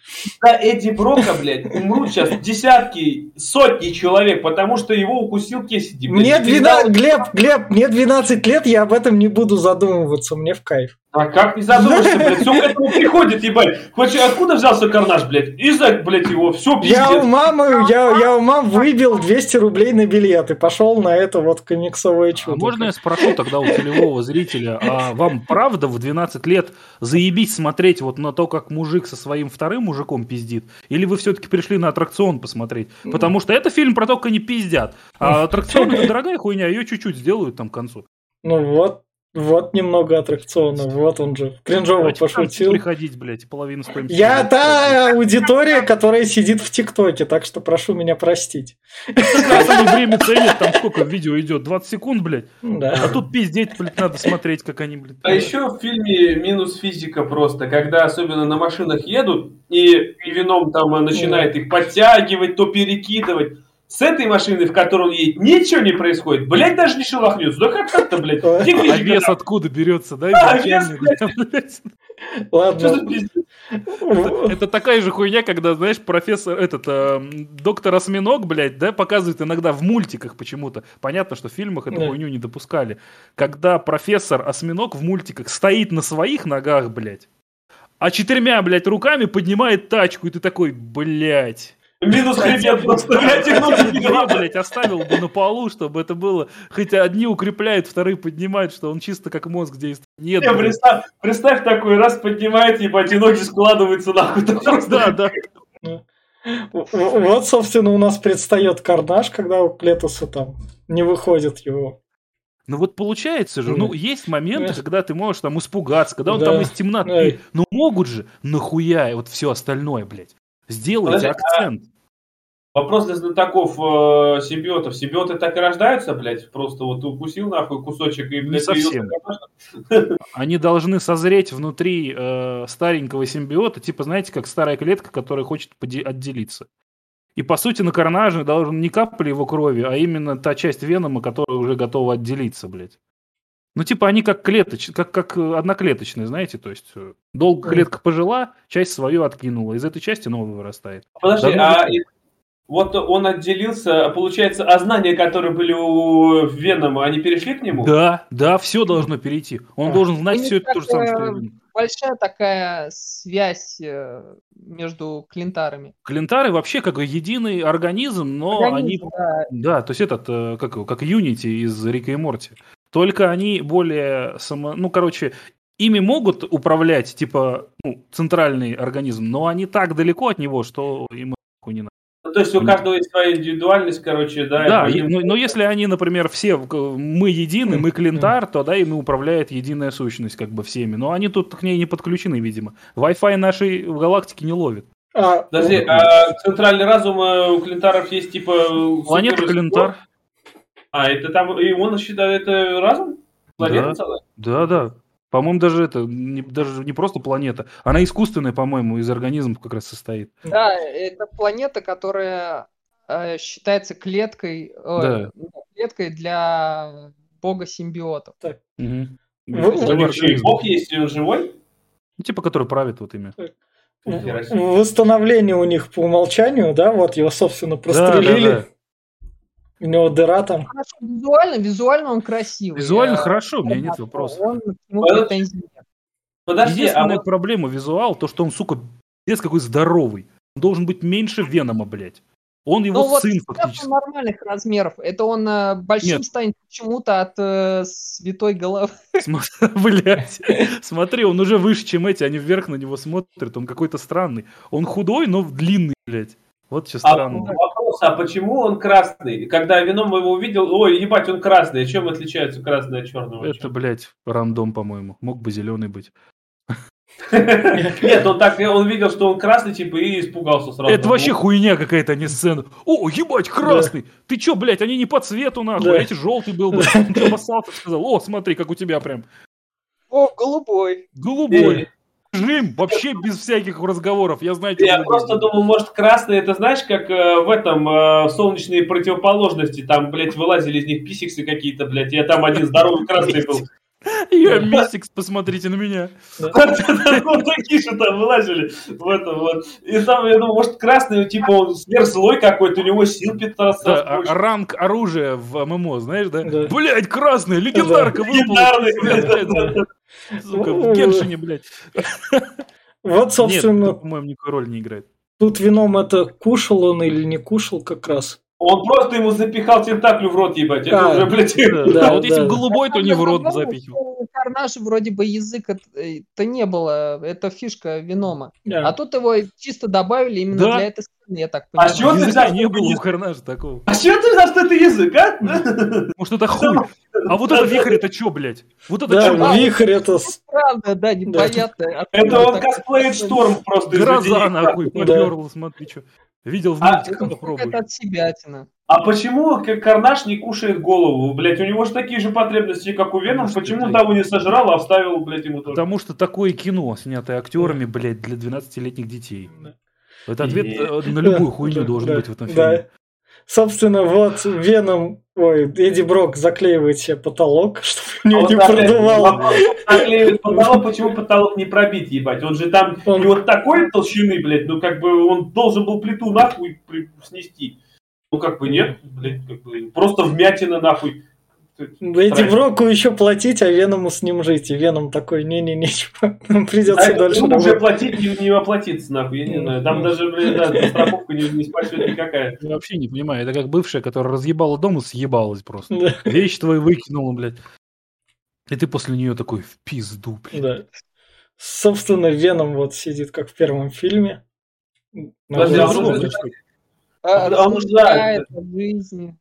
Да, Эдди Брока, блядь, умрут сейчас десятки, сотни человек, потому что его укусил Кесиди. блядь. Мне И 12, Глеб, Глеб, мне 12 лет, я об этом не буду задумываться, мне в кайф. А как не задумаешься, блядь, все к этому приходит, ебать. Хоть откуда взялся карнаж, блядь? Из-за, блядь, его, все Я у пиздец. мамы, я, я у мам выбил 200 рублей на билет и пошел на это вот комиксовое А чудо. можно я спрошу тогда у целевого зрителя, а вам правда в 12 лет заебись смотреть вот на то, как мужик со своим вторым мужиком пиздит? Или вы все-таки пришли на аттракцион посмотреть? Потому что это фильм про то, как они пиздят. А аттракцион это дорогая хуйня, ее чуть-чуть сделают там к концу. Ну вот, вот немного аттракциона, вот он же. Кринжово Давайте пошутил. приходить, блядь, половину стоимости. Я та аудитория, которая сидит в ТикТоке, так что прошу меня простить. Они время ценят, там сколько видео идет? 20 секунд, блядь. Да. А тут пиздеть, блядь, надо смотреть, как они, блядь. А еще в фильме минус физика просто, когда особенно на машинах едут, и, и вином там э, начинает их подтягивать, то перекидывать. С этой машины, в которой он едет, ничего не происходит. Блять, даже не шелохнется. Да как так-то, блядь? А вес откуда берется, да? Изначально, вес, блядь? [LAUGHS] Ладно. Это такая же хуйня, когда, знаешь, профессор, этот, э, доктор Осьминог, блядь, да, показывает иногда в мультиках почему-то. Понятно, что в фильмах эту Да. хуйню не допускали. Когда профессор Осьминог в мультиках стоит на своих ногах, блядь, а четырьмя, блядь, руками поднимает тачку, и ты такой, блядь. Минус хребет просто, блядь, оставил бы на полу, чтобы это было. Хотя одни укрепляют, вторые поднимают, что он чисто как мозг действует. Нет, Не, представь, представь такой раз поднимает, ебать, и ноги складываются нахуй. Да Да, Вот, собственно, у нас предстает карнаж, когда у Клетуса там не выходит его. Ну вот получается же, ну есть моменты, Да. когда ты можешь там испугаться, когда он Да. там из темноты. Ну могут же, нахуя и вот все остальное, блядь. Сделайте Подожди, а акцент. Вопрос для знатоков э, симбиотов. Симбиоты так и рождаются, блядь? Просто вот укусил нахуй кусочек и, блядь, совсем. появился Они должны созреть внутри э, старенького симбиота, типа, знаете, как старая клетка, которая хочет отделиться. И по сути на карнаже должен не капли его крови, а именно та часть венома, которая уже готова отделиться, блядь. Ну, типа, они как клеточ... как, как э, одноклеточные, знаете, то есть э, долго клетка пожила, часть свою откинула, из этой части новая вырастает. Подожди, Да, а и- вот он отделился, а получается, а знания, которые были у Венома, они перешли к нему? Да, да, все должно перейти. Он А. должен знать них все это то же самое, что и Веном. Большая такая связь э, между клинтарами. Клинтары вообще как единый организм, но они Организм, да. Да, то есть этот, как как Юнити из Рика и Морти. Только они более само... Ну, короче, ими могут управлять, типа, ну, центральный организм, но они так далеко от него, что им нахуй не надо. Ну, то есть у каждого есть своя индивидуальность, короче, да. Да, и но, но если они, например, все, мы едины, мы клинтар, то да, ими управляет единая сущность, как бы всеми. Но они тут к ней не подключены, видимо. Wi-Fi нашей в галактике не ловит. А, Подожди, а центральный разум э, у клинтаров есть типа... Планета клинтар. А, это там, и он считает это разум? Планета Да. целая? Да, да. По-моему, даже это, не, даже не просто планета, она искусственная, по-моему, из организмов как раз состоит. Да, это планета, которая э, считается клеткой, э, Да. ну, клеткой для бога симбиотов. Мгм. Ну, Живой У них еще и организм. бог есть, и он живой? Ну, Типа, который правит вот ими. Нихера себе. Восстановление у них по умолчанию, да, вот его, собственно, прострелили. Да, да, да. У него дыра там. Хорошо, визуально, визуально он красивый. Визуально Э, хорошо, у меня нет вопросов. Он, нему Подожди. а Единственная вот проблема визуал, то, что он, сука, без какой здоровый. Он должен быть меньше Венома, блядь. Он его Ну вот сын сейчас фактически. он нормальных размеров. Это он э, большим Нет. станет почему-то от э, святой головы. [LAUGHS] [LAUGHS] Блядь. Смотри, он уже выше, чем эти, они вверх на него смотрят, он какой-то странный. Он худой, но длинный, блядь. Вот что А странно. вопрос, а почему он красный? Когда Веном его увидел, ой, ебать, он красный. Чем отличается красный от черного? Это, блядь, рандом, по-моему. Мог бы зеленый быть. [LAUGHS] Нет, он так, он видел, что он красный, типа, и испугался сразу. Это вообще хуйня какая-то, а не сцена. О, ебать, красный! Ты чё, блядь, они не по цвету, нахуй, а эти желтый был бы. [LAUGHS] Обоссался, сказал, о, смотри, как у тебя прям. О, голубой. Голубой. Жим, вообще без всяких разговоров. Я знаю, Я просто будет. думал, может, красный, это знаешь, как э, в этом э, солнечные противоположности, там, блядь, вылазили из них писиксы какие-то, блядь, я там один здоровый красный был. Я Мистикс, посмотрите на меня. Вот такие же там вылазили в этом вот. И там, я думаю, может, красный, типа, он сверхзлой какой-то, у него сил 15 Да, раз а- ранг оружия в ММО, знаешь, да? Да. Блять, красный, легендарка выпала. Легендарный, Блядь, блядь, да. Сука, в Геншине, блядь. Вот, собственно, по-моему, никакой роли не играет. тут вином это кушал он или не кушал как раз. Он просто ему запихал тентаклю в рот, ебать. Это А, уже, блядь, Да, [LAUGHS] Да, а вот если да. голубой, то не в рот запихивал. Карнажа вроде бы языка-то не было. Это фишка Венома. Да. А тут его чисто добавили именно Да. для этой сцены, я так А понимаю. с чего ты взял, не было у язык? Карнажа такого. А чего ты взял, что это язык, а? [LAUGHS] Может, это хуй. А вот это вихрь, это что, блядь? Вот это Да, что? А, вихрь это... с- Правда, да, непонятно. Это он косплеит шторм просто Гроза, нахуй, Да. поперла, смотри, что. Видел в А, мультиках, попробуй. Это от себятина. А почему к- Карнаж не кушает голову? Блять, у него же такие же потребности, как у Веном. Потому Почему ты- того не сожрал, а оставил, блядь, ему тоже? Потому что такое кино, снятое актерами, блядь, для 12-летних детей. Это ответ И- э, на любую хуйню [LAUGHS] Да, должен да, быть в этом да. фильме. Собственно, вот Веном, ой, Эдди Брок заклеивает себе потолок, [LAUGHS] чтобы у А него не продувало. вопрос. Наклеивает потолок, почему потолок не пробить, ебать? Он же там Он- не вот такой толщины, блядь, ну как бы он должен был плиту нахуй снести. Ну как бы нет, блядь, как бы просто вмятина нахуй. Эдди Страшно. Броку еще платить, а Веному с ним жить. И Веном такой, не-не-не, [LAUGHS] нам придется А дальше ему уже платить не, не оплатиться, нахуй, я не знаю. Там даже, блядь, да, страховка не, не спасет никакая. Я вообще не понимаю, это как бывшая, которая разъебала дом и съебалась просто. Да, Вещи твои выкинула, блядь. И ты после нее такой в пизду, блядь. да. Собственно, Веном вот сидит, как в первом фильме. Подожди, а он уже- А, А он размышляет о жизни.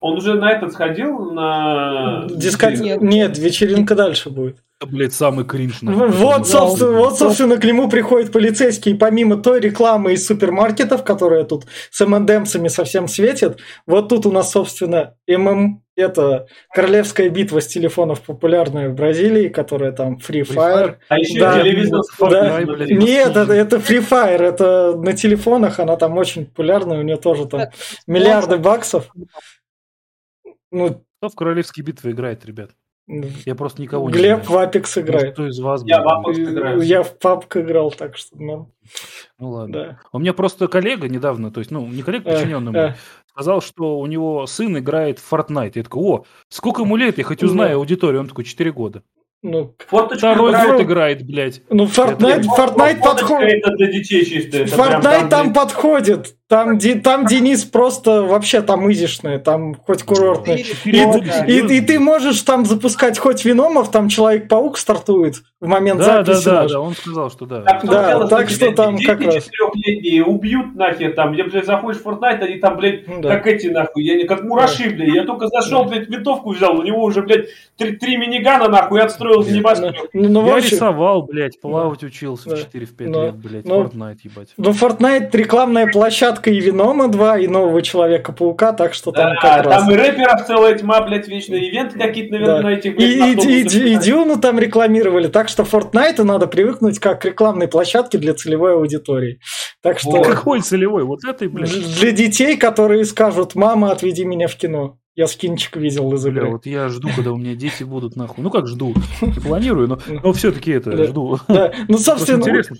Он уже на этот сходил, на... Дискотека. Нет. Нет, вечеринка дальше будет. Это, блядь, самый кринж. Нахуй. Вот, Да, собственно, вот, собственно, к нему приходят полицейские, помимо той рекламы из супермаркетов, которая тут с МНДМсами совсем светит, вот тут у нас, собственно, ММ, это королевская битва с телефонов популярная в Бразилии, которая там Free Free Fire. А еще Да. телевизор с Да. Блядь. Нет, это, это Free Fire, это на телефонах, она там очень популярная, у нее тоже там миллиарды баксов. Ну, Кто в королевские битвы играет, ребят? Я просто никого не Глеб в. Apex играет. Кто из вас? Я блядь? в Apex играю. Я в PUBG играл, так что, ну, Ну ладно. да. У меня просто коллега недавно, то есть, ну, не коллега, Э, подчиненный мой, сказал, что у него сын играет в Fortnite. Я такой, о, сколько ему лет, я хоть узнаю Да. аудиторию. Он такой, 4 года. Ну, Форточка Второй играет. год играет, блядь. ну Fortnite, Fortnite подходит. Это для детей чисто. это Fortnite там блядь, подходит. Там, Ди- там Денис просто вообще там изишный, там хоть курортный. И, и- и ты можешь там запускать хоть Виномов, там Человек-паук стартует в момент Да, да, записи. да, наш. да, он сказал, что да. Том Да, дело, так что блядь, там дети как раз. четырехлетние убьют нахер там. Я, блядь, заходишь в Fortnite, они там, блядь, Ну да. как эти нахуй. Я не как мураши, блядь. Я только зашел, блядь, винтовку взял. У него уже, блядь, три, три минигана нахуй отстроил Ну, небоскреб. ну, ну, в Я общем, рисовал, блядь, плавать учился Да. в 4-5 Ну, лет, блядь, ну, Fortnite, ебать. ну, Fortnite рекламная площадка и Венома 2, и нового Человека-паука, так что там Да, как раз. там и рэперов целая тьма, блядь, вечные ивенты какие-то, наверное, Да. на этих, И, блядь, и, и, автобусах. и Дюну там рекламировали, так что Fortnite надо привыкнуть как к рекламной площадке для целевой аудитории. Так что Вот. Какой целевой? Вот этой, блядь. для детей, которые скажут, мама, отведи меня в кино. Я скинчик видел из Бля, игры. вот я жду, когда у меня дети будут нахуй. Ну как жду? [LAUGHS] Не планирую, но, но все-таки это Да. жду. Да. Ну, [LAUGHS] собственно, интересно,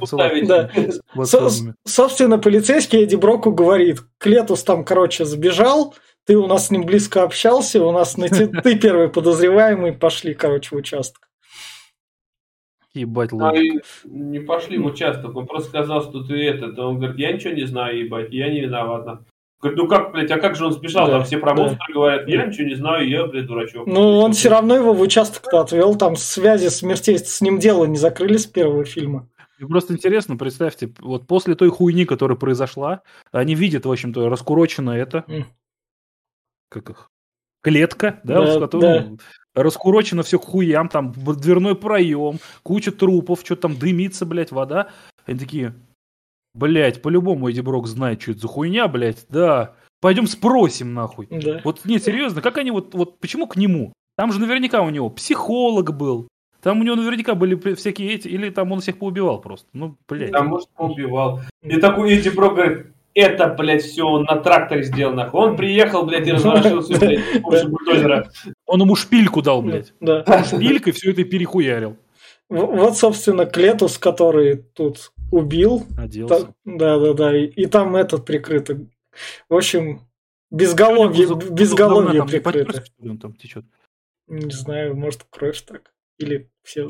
посылать ставить. Да. [LAUGHS] Со- собственно, полицейский Эдди Броку говорит, Клетус там, короче, сбежал, ты у нас с ним близко общался, у нас на те- ты первый подозреваемый, пошли, короче, в участок. Ебать, А лох. и не пошли в участок. Он просто сказал, что ты этот. Он говорит, я ничего не знаю, ебать, я не виноват. Нахуй». Говорит, ну как, блядь, а как же он сбежал? Да, Там все про да. монстра говорят, я ничего не знаю, я, блядь, дурачок. Ну, он все равно его в участок-то отвел, там связи смертей с ним дело не закрыли с первого фильма. И просто интересно, представьте, вот после той хуйни, которая произошла, они видят, в общем-то, раскурочено это, М. как их, клетка, да, Да, в которой раскурочено все к хуям, там дверной проем, куча трупов, что там дымится, блядь, вода. Они такие, блядь, по-любому Эдди Брок знает, что это за хуйня, блядь, да, пойдем спросим, нахуй. Да. Вот, не, серьезно, как они вот, вот, почему к нему? Там же наверняка у него психолог был, там у него наверняка были всякие эти, или там он всех поубивал просто, ну, блядь. А может, поубивал. И такой Эдди Брок говорит, это, блядь, все он на тракторе сделал, нахуй. Он приехал, блядь, и разворошил все, блядь, с помощью бульдозера. Он ему шпильку дал, блядь. Да. Шпилькой все это перехуярил. Вот, собственно, Клетус, который тут убил. Оделся. Да, да, да. И, и там этот прикрыто. В общем, безголовье, безголовье там не прикрыто. ли, он там течет? Не знаю, может, кровь так. Или все.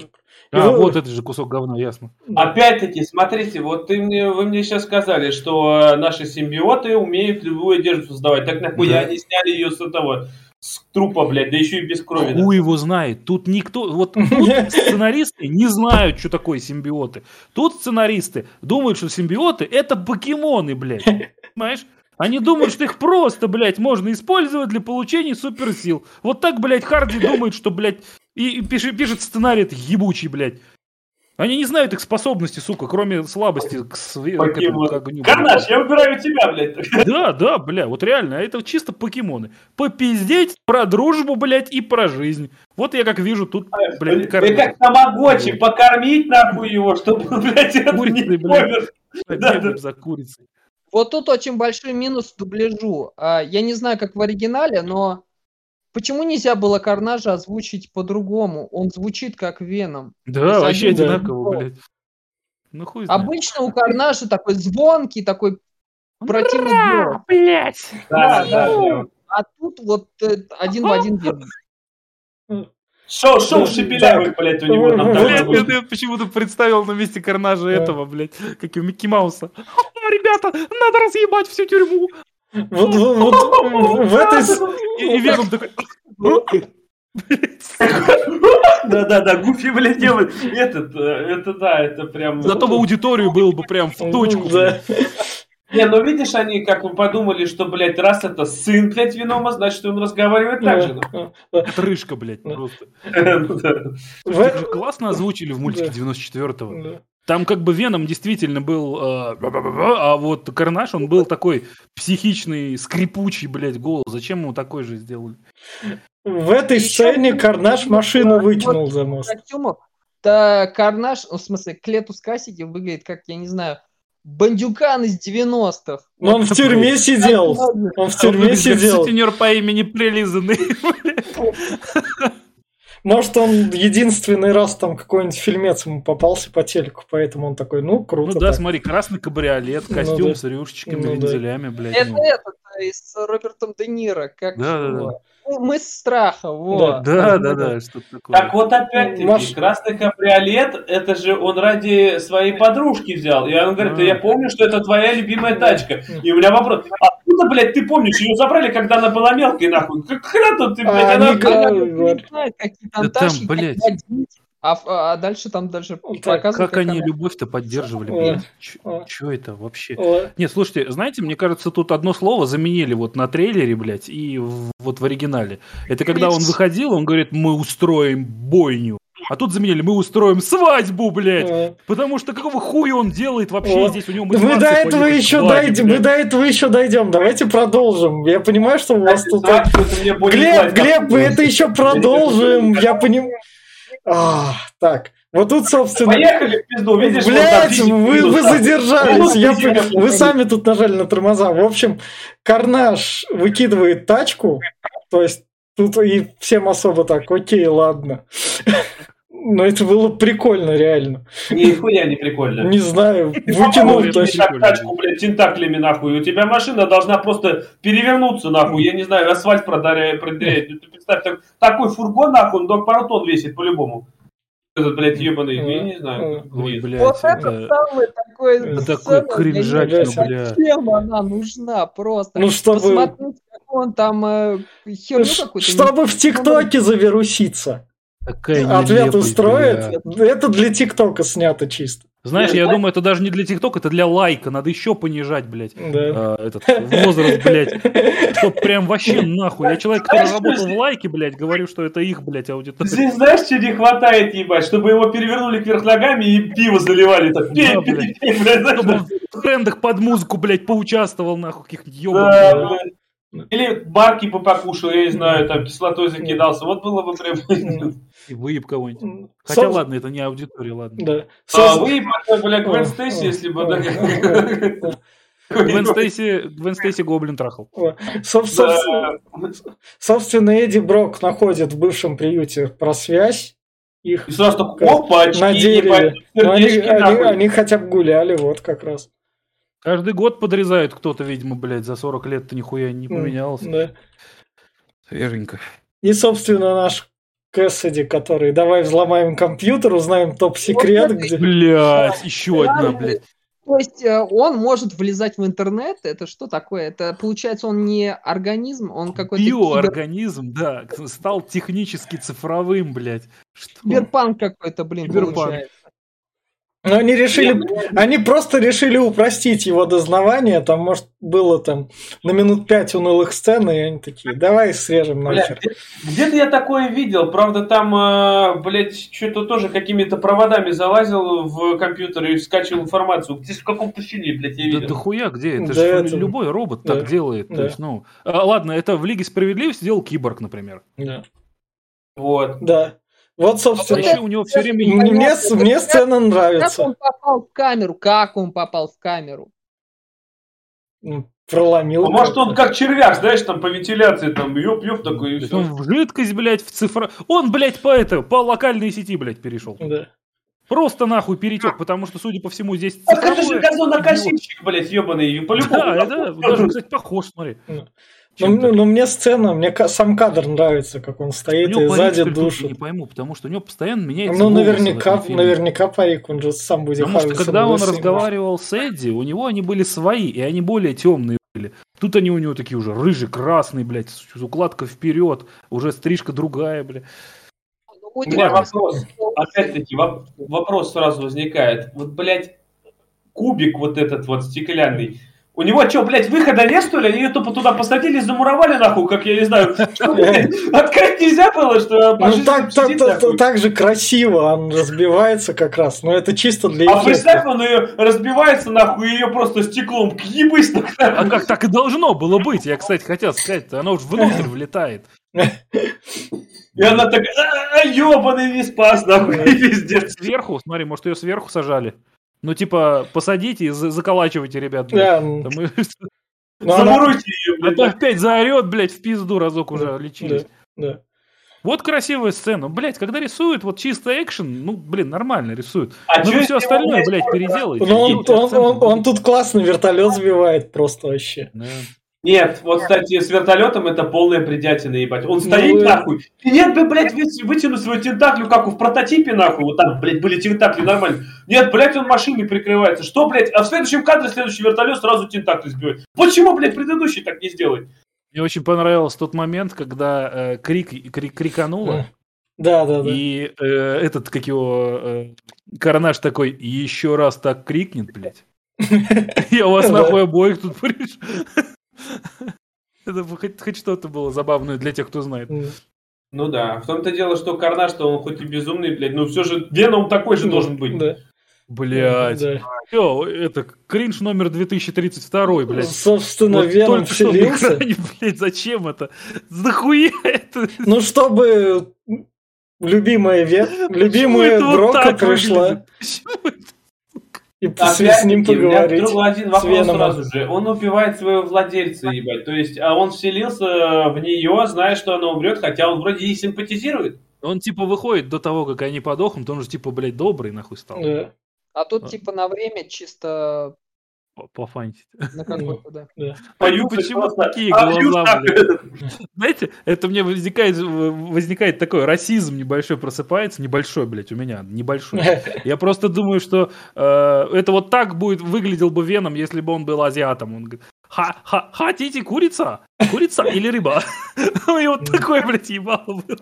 А, Его- вот это же кусок говна, ясно. Опять-таки, смотрите, вот ты мне, вы мне сейчас сказали, что э, наши симбиоты умеют любую одежду создавать. Так нахуя Да. они сняли ее с этого, с трупа, блядь, да еще и без крови. Хуй его знает. Тут никто... Вот [LAUGHS] тут сценаристы не знают, что такое симбиоты. Тут сценаристы думают, что симбиоты это покемоны, блядь. Понимаешь? Они думают, что их просто, блядь, можно использовать для получения суперсил. Вот так, блядь, Харди думает, что, блядь, и, и пишет, пишет сценарий этот ебучий, блядь. Они не знают их способности, сука, кроме слабости к, све- к этому, Покемон. к огню. Карнаж, я выбираю тебя, блядь. [LAUGHS] Да, да, бля, вот реально, это чисто покемоны. Попиздеть про дружбу, блядь, и про жизнь. Вот я как вижу тут, блядь, Ты как тамагочи, покормить нахуй его, чтобы, [LAUGHS] блядь, это Курицы, не блядь. помер. да, да. за курицей. Вот тут очень большой минус дубляжу. А, Я не знаю, как в оригинале, но почему нельзя было Карнажа озвучить по-другому? Он звучит как Веном. Да, вообще одинаково, блядь. Ну хуй знает. Обычно у Карнажа такой звонкий, такой противный голос. блядь. Да, Да, да, да. да. А тут вот э, один в один Веном. Шоу, шоу Да, шепелявых, блядь, у него там Ну, Блядь, я, почему-то представил на месте Карнажа Да. этого, блядь, как и у Микки Мауса. «А, [LAUGHS] Ребята, надо разъебать всю тюрьму. Вот, вот- вот в [LAUGHS] этой... И, Веном такой... Да-да-да, Гуфи, блядь, делает. Этот, э, это да, это прям... Зато в аудиторию был бы прям в точку. Не, ну видишь, они как бы подумали, что, блядь, раз это сын, блядь, Винома, значит, он разговаривает так же. ну. Отрыжка, блядь, просто. [LAUGHS] Ну классно озвучили в мультике Да. 94-го. Там как бы Веном действительно был, э, а вот Карнаж, он был такой психичный, скрипучий, блядь, голос. Зачем ему такой же сделали? В этой сцене Карнаж машину выкинул за мост. костюмов. Да, Карнаж, ну, в смысле, Клетус Кассиди выглядит как, я не знаю, бандюкан из 90-х. Но он в тюрьме сидел. Он в тюрьме сидел. Сутенер по имени Прилизанный. [LAUGHS] [LAUGHS] Может, он единственный раз там какой-нибудь фильмец ему попался по телеку, поэтому он такой, ну, круто. Ну да, так. смотри, красный кабриолет, Ну костюм да. с рюшечками, Ну да. вензелями, блядь. Это ну. этот э, с Робертом Де Ниро, как Да, да, его? Ну, Мы с страха, вот. Да, да, да, что-то такое. Так вот опять-таки, Маш- красный кабриолет, это же он ради своей подружки взял. И он говорит, да я помню, что это твоя любимая тачка. И у меня вопрос, откуда, блядь, ты помнишь? Ее забрали, когда она была мелкой, нахуй. Как хрена тут ты, блядь, А она... Да, там блядь. Как. А, в- а дальше там даже Так, показывают, Как они она- любовь-то поддерживали. Че это вообще? О, Нет, слушайте, знаете, мне кажется, тут одно слово заменили вот на трейлере, блядь, и в- вот в оригинале. Это когда он выходил, он говорит, мы устроим бойню. А тут заменили, мы устроим свадьбу, блядь. о. Потому что какого хуя он делает вообще О. здесь? У него Мы до этого еще свадьбе, дойдем, мы блядь. до этого еще дойдем. Давайте продолжим. Я понимаю, что у вас тут... Будет Глеб, Глеб, как- мы это еще продолжим. Я понимаю. А, так, вот тут, собственно... Поехали в пизду, видишь? вот физик вы, вы задержались. Я, Физика пон- вы сами тут нажали на тормоза. В общем, Карнаж выкидывает тачку. То есть тут и всем особо так, окей, ладно. Но это было прикольно, реально. Нихуя не прикольно. Не знаю, Ты выкинул попробуй тачку. так тачку, блядь, тентаклями, нахуй. У тебя машина должна просто перевернуться, нахуй. Я не знаю, асфальт продаряет. Ну, Ты представь, так- такой фургон, нахуй, он до пару тонн весит по-любому. Этот, блядь, ебаный, я не знаю. Ой, блядь, Вот это самый такой Это такой кринжатина, знаю, бля. Зачем она нужна просто? Ну, чтобы, Посмотреть, как он там э, херню какую-то... чтобы в ТикТоке завируситься. Такая Ответ устроит. бля. Это для ТикТока снято чисто. Знаешь, Я думаю, это даже не для ТикТока, это для лайка. Надо еще понижать, блядь, Да. а, этот возраст, блядь. Чтоб прям вообще нахуй. Я человек, который Знаешь, работал что в лайке, блядь, говорю, что это их, блядь, аудитория. Здесь знаешь, что не хватает, ебать? Чтобы его перевернули кверх ногами и пиво заливали. Так, пей, Да, пей, блядь. пей, блядь, Чтобы он в трендах под музыку, блядь, поучаствовал, нахуй, каких Да, ёбаных. блядь. Или барки бы покушал, я не знаю, там кислотой закидался. Вот было бы прям... И выеб кого-нибудь. Хотя соб- Ну, ладно, это не аудитория, ладно. Да. А Соб- вы, ебать, бля, Гвен Стейси, если бы... Гвен Стейси, Гвен Стейси Гоблин трахал. Соб- собственно, Да. собственно, Эдди Брок находит в бывшем приюте про связь. Их И сразу так, опа, очки, на дереве. ебать, Но они, они- они хотя бы гуляли, вот как раз. Каждый год подрезают кто-то, видимо, блядь, за 40 лет-то нихуя не поменялся. Да. Свеженько. И, собственно, наш Кэссиди, который давай взломаем компьютер, узнаем топ-секрет, Вот где... Блядь, еще одна, блядь. То есть э, он может влезать в интернет, это что такое? Это получается он не организм, он какой-то кибер- Биоорганизм, да, стал технически цифровым, блядь. Что? киберпанк какой-то, блин, Киберпанк. получается. Но они решили, они просто решили упростить его дознавание, там, может, было там на минут пять унылых сцен, и они такие, давай срежем нахер. где- где-то я такое видел, правда там, э, блядь, что-то тоже какими-то проводами залазил в компьютер и скачивал информацию. Где в каком-то фильме, блядь, я Да видел. дохуя где? Это Да же это- любой робот да, так делает. То да. есть, ну, а, ладно, это в Лиге Справедливости делал Киборг, например. Да. Вот. Да. Вот, собственно, Вообще у него все время... мне, мне, сцена Как нравится. он попал в камеру? Как он попал в камеру? Проломил. А может он как червяк, знаешь, там по вентиляции, там ёп-ёп такой и Он все. в жидкость, блядь, в цифра... Он, блядь, по это, по локальной сети, блядь, перешел. Да. Просто нахуй перетек, потому что, судя по всему, здесь Так это же газонокосильщик, блядь, ебаный, по-любому. Да, да, даже, кстати, похож, смотри. Ну, Чем-то. ну, ну, мне сцена, мне сам кадр нравится, как он У стоит него и сзади душит. Не пойму, потому что у него постоянно меняется Ну, наверняка, наверняка парик, он же сам будет Потому что когда он разговаривал с Эдди, у него они были свои, и они более темные были. Тут они у него такие уже рыжий, красный, блядь, с- укладка вперед, уже стрижка другая, блядь. Ну, У меня вопрос. Опять-таки, воп- вопрос сразу возникает. Вот, блядь, кубик вот этот вот стеклянный. У него что, блядь, выхода нет, что ли? Они ее тупо туда посадили, замуровали нахуй, как я не знаю. [LAUGHS] Открыть нельзя было, что Ну, так, же красиво, он разбивается как раз, но это чисто для А представь, он ее разбивается, нахуй, и ее просто стеклом ебысь. А как так и должно было быть? Я, кстати, хотел сказать, оно уж внутрь влетает. И она так, а ебаный виспас, нахуй, пиздец. Сверху, смотри, может ее сверху сажали. Ну, типа, посадите и за- заколачивайте, ребят. Да, м, Там и- но она- Замуруйте [LAUGHS] ее, А то блядь. опять заорет, блядь, в пизду разок уже лечились. да. Вот красивая сцена. Блядь, когда рисуют вот чисто экшен, ну, блин, нормально рисуют. А Ну, вы если все остальное, блядь, переделайте. Но он, он, он- он тут классно вертолет сбивает просто вообще. Да. Нет, вот, кстати, с вертолетом это полная бредятина, ебать. Он стоит, э, нахуй. И нет бы, блядь, вы- вытянуть свою тентаклю, как в прототипе, нахуй. Вот там, блядь, были тентакли нормально. Нет, блядь, он машиной прикрывается. Что, блядь? А в следующем кадре следующий вертолет сразу тентакли сбивает. Почему, блядь, предыдущий так не сделает? Мне очень понравился тот момент, когда э, крик, крик крикануло, Да, да, да. и э, этот, как его, э, Карнаж такой, еще раз так крикнет, блядь. [LAUGHS] Я вас нахуй обоих тут [LAUGHS] приш. [LAUGHS] Это бы хоть, хоть что-то было забавное для тех, кто знает. Ну да, в том-то дело, что Карнаж, что он хоть и безумный, блядь, но все же Веном такой же должен быть. Да. Блядь. Да. Это кринж номер 2032, блядь. Собственно, Вот Веном только что на вселился. экране, [LAUGHS] блядь, зачем это? Захуя это? Ну, чтобы любимая Вен, любимая это вот пришла выглядит? Почему это? И с, Опять-таки, с ним у меня поговорить. вдруг один вопрос сразу же. Он убивает своего владельца, ебать. То есть, а он вселился в нее, зная, что она умрет, хотя он вроде ей симпатизирует. Он типа выходит до того, как они подохнут, он же типа, блядь, добрый нахуй стал. Да, А тут А. типа на время чисто Пофантить. на какой-то, да. [LAUGHS] да. Поют почему просто, такие «А, глаза, Юта!» блядь? [LAUGHS] Знаете, это мне возникает, возникает такой расизм небольшой просыпается, небольшой, блядь, у меня, небольшой. [LAUGHS] Я просто думаю, что э, это вот так будет выглядел бы Веном, если бы он был азиатом. Он говорит, Ха, ха, хотите курица? Курица или рыба? И вот такой, блядь, ебало да.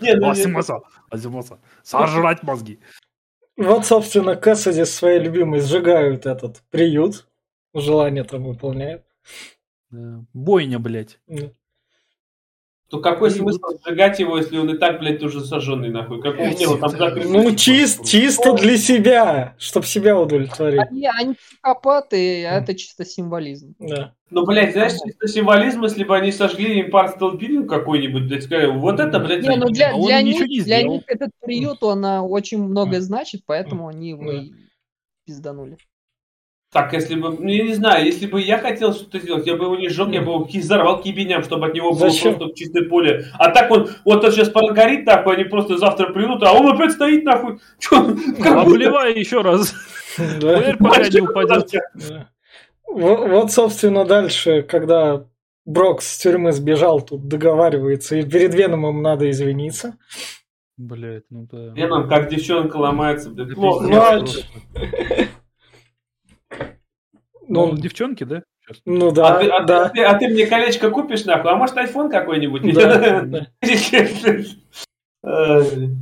Не, ну, Азимаса, Азимаса. Сожрать мозги. Вот, собственно, Кэссиди своей любимой сжигают этот приют. Желание там выполняют. Да. Бойня, блядь. То какой смысл сжигать его, если он и так, блядь, уже сожженный, нахуй? Как он его там закрыть? Ну, чис- чисто для себя, чтобы себя удовлетворить. Они, они психопаты, а это чисто символизм. Да. Ну, блядь, знаешь, чисто символизм, если бы они сожгли импарт Столбилин какой-нибудь, блядь, сказали, вот это, блядь, Не, ну для, А для, них, не для них этот приют, он а, очень многое значит, поэтому они его Да. и пизданули. Так, если бы, ну, я не знаю, если бы я хотел что-то сделать, я бы его не сжег, я бы его взорвал кибеням, чтобы от него было Зачем? просто чистое поле. А так он, вот он сейчас прогорит, нахуй, они просто завтра придут, а он опять стоит, нахуй. [LAUGHS] Чё? Как будто- Обливай еще раз. [LAUGHS] Хуярь, пока не упадет. Вот, собственно, дальше, когда Брок с тюрьмы сбежал, тут договаривается, и перед Веномом надо извиниться. Блядь, ну да. Веном, как девчонка ломается, блядь, плохо. Ну, а ч- Ну, девчонки, да? Сейчас. ну А, да, ты, а, да. ты, а, ты, а ты мне колечко купишь, нахуй? А может, айфон какой-нибудь? Да. [LAUGHS]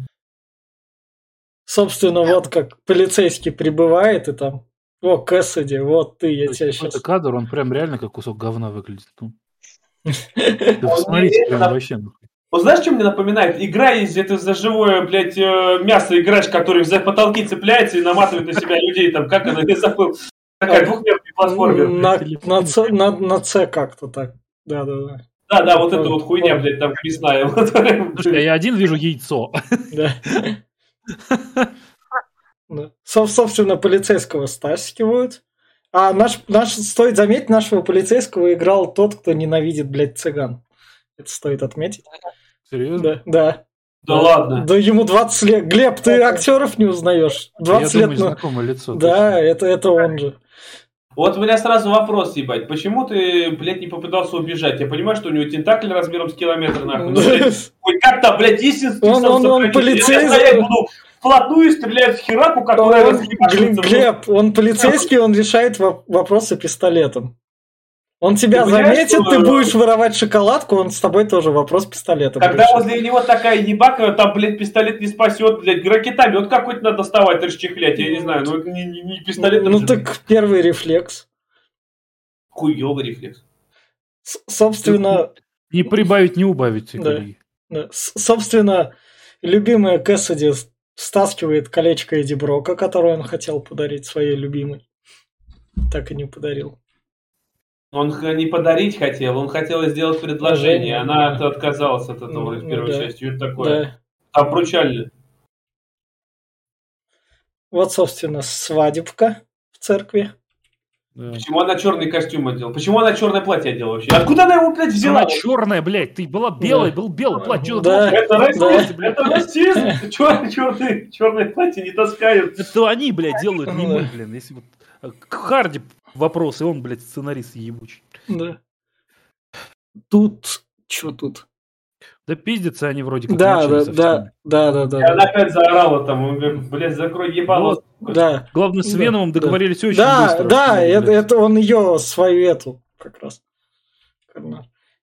Собственно, вот как полицейский прибывает, и там, о, Кэссиди, вот ты, я тебя сейчас... Это кадр, он прям реально как кусок говна выглядит. Ну. [LAUGHS] Да посмотрите, прям это- вообще. Вот знаешь, что мне напоминает? Игра есть, это за живое, блядь, э, мясо играешь, который за потолки цепляется и наматывает на себя людей, там, как она, я забыл. Такая двухмерная платформер. На, на, на, на Ц как-то так. Да, да, да. Да, да, вот эта вот хуйня, блядь, там мясная. [LAUGHS] Слушай, я один вижу яйцо. Да. Да. Со- Собственно, полицейского стаскивают. А наш, наш, стоит заметить, нашего полицейского играл тот, кто ненавидит, блядь, цыган. Это стоит отметить. Серьезно? Да, да. Да ладно. Да ему 20 лет. Глеб, ты актеров не узнаешь? 20 я лет. думаю, знакомое лицо. Да, это, это он же. Вот у меня сразу вопрос, ебать. Почему ты, блядь, не попытался убежать? Я понимаю, что у него тентакль размером с километр, нахуй. блядь, Хоть как-то, блядь, инстинкт Он- он- он полицейский. Я буду вплотную стрелять в хераку, которая разъебашится. Глеб, он полицейский, он решает во- вопросы пистолетом. Он тебя Ты заметит, что- ты будешь воровать шоколадку, он с тобой тоже вопрос пистолетом Когда возле него такая ебака, там, блядь, пистолет не спасет, блядь, ракетомет какой-то надо доставать, расчехлять, я не знаю, ну это не, не- не пистолет. Ну же. так первый рефлекс. Хуёвый рефлекс. С- Собственно, Не прибавить, не убавить, Да. да, с- собственно, любимая Кэссиди стаскивает колечко Эдди Брока, которое он хотел подарить своей любимой. Так и не подарил. Он не подарить хотел, он хотел сделать предложение, она отказалась от этого Ну, ну первой да. части. Это такое. Да. Обручальное. Вот, собственно, свадебка в церкви. Да. Почему она черный костюм одела? Почему она черное платье одела вообще? Откуда она его, блядь, взяла? Она черная, блядь, ты была белая, Да. был белый платье. Да. Это расизм, Да. это расизм. [LAUGHS] Чер- черное, черное платье не таскают. Это они, блядь, делают, не мы, блин. Если вот э, к Харди вопрос, и он, блядь, сценарист ебучий. Да. Тут... Что тут? Да пиздятся они вроде как Да, да, да, да, да, да. И она опять заорала там, он говорит, блядь, закрой ебало. Да, Главное, с Да, Веномом да. договорились очень да, быстро. да, Ну, это, блядь. это он ее свою эту как раз.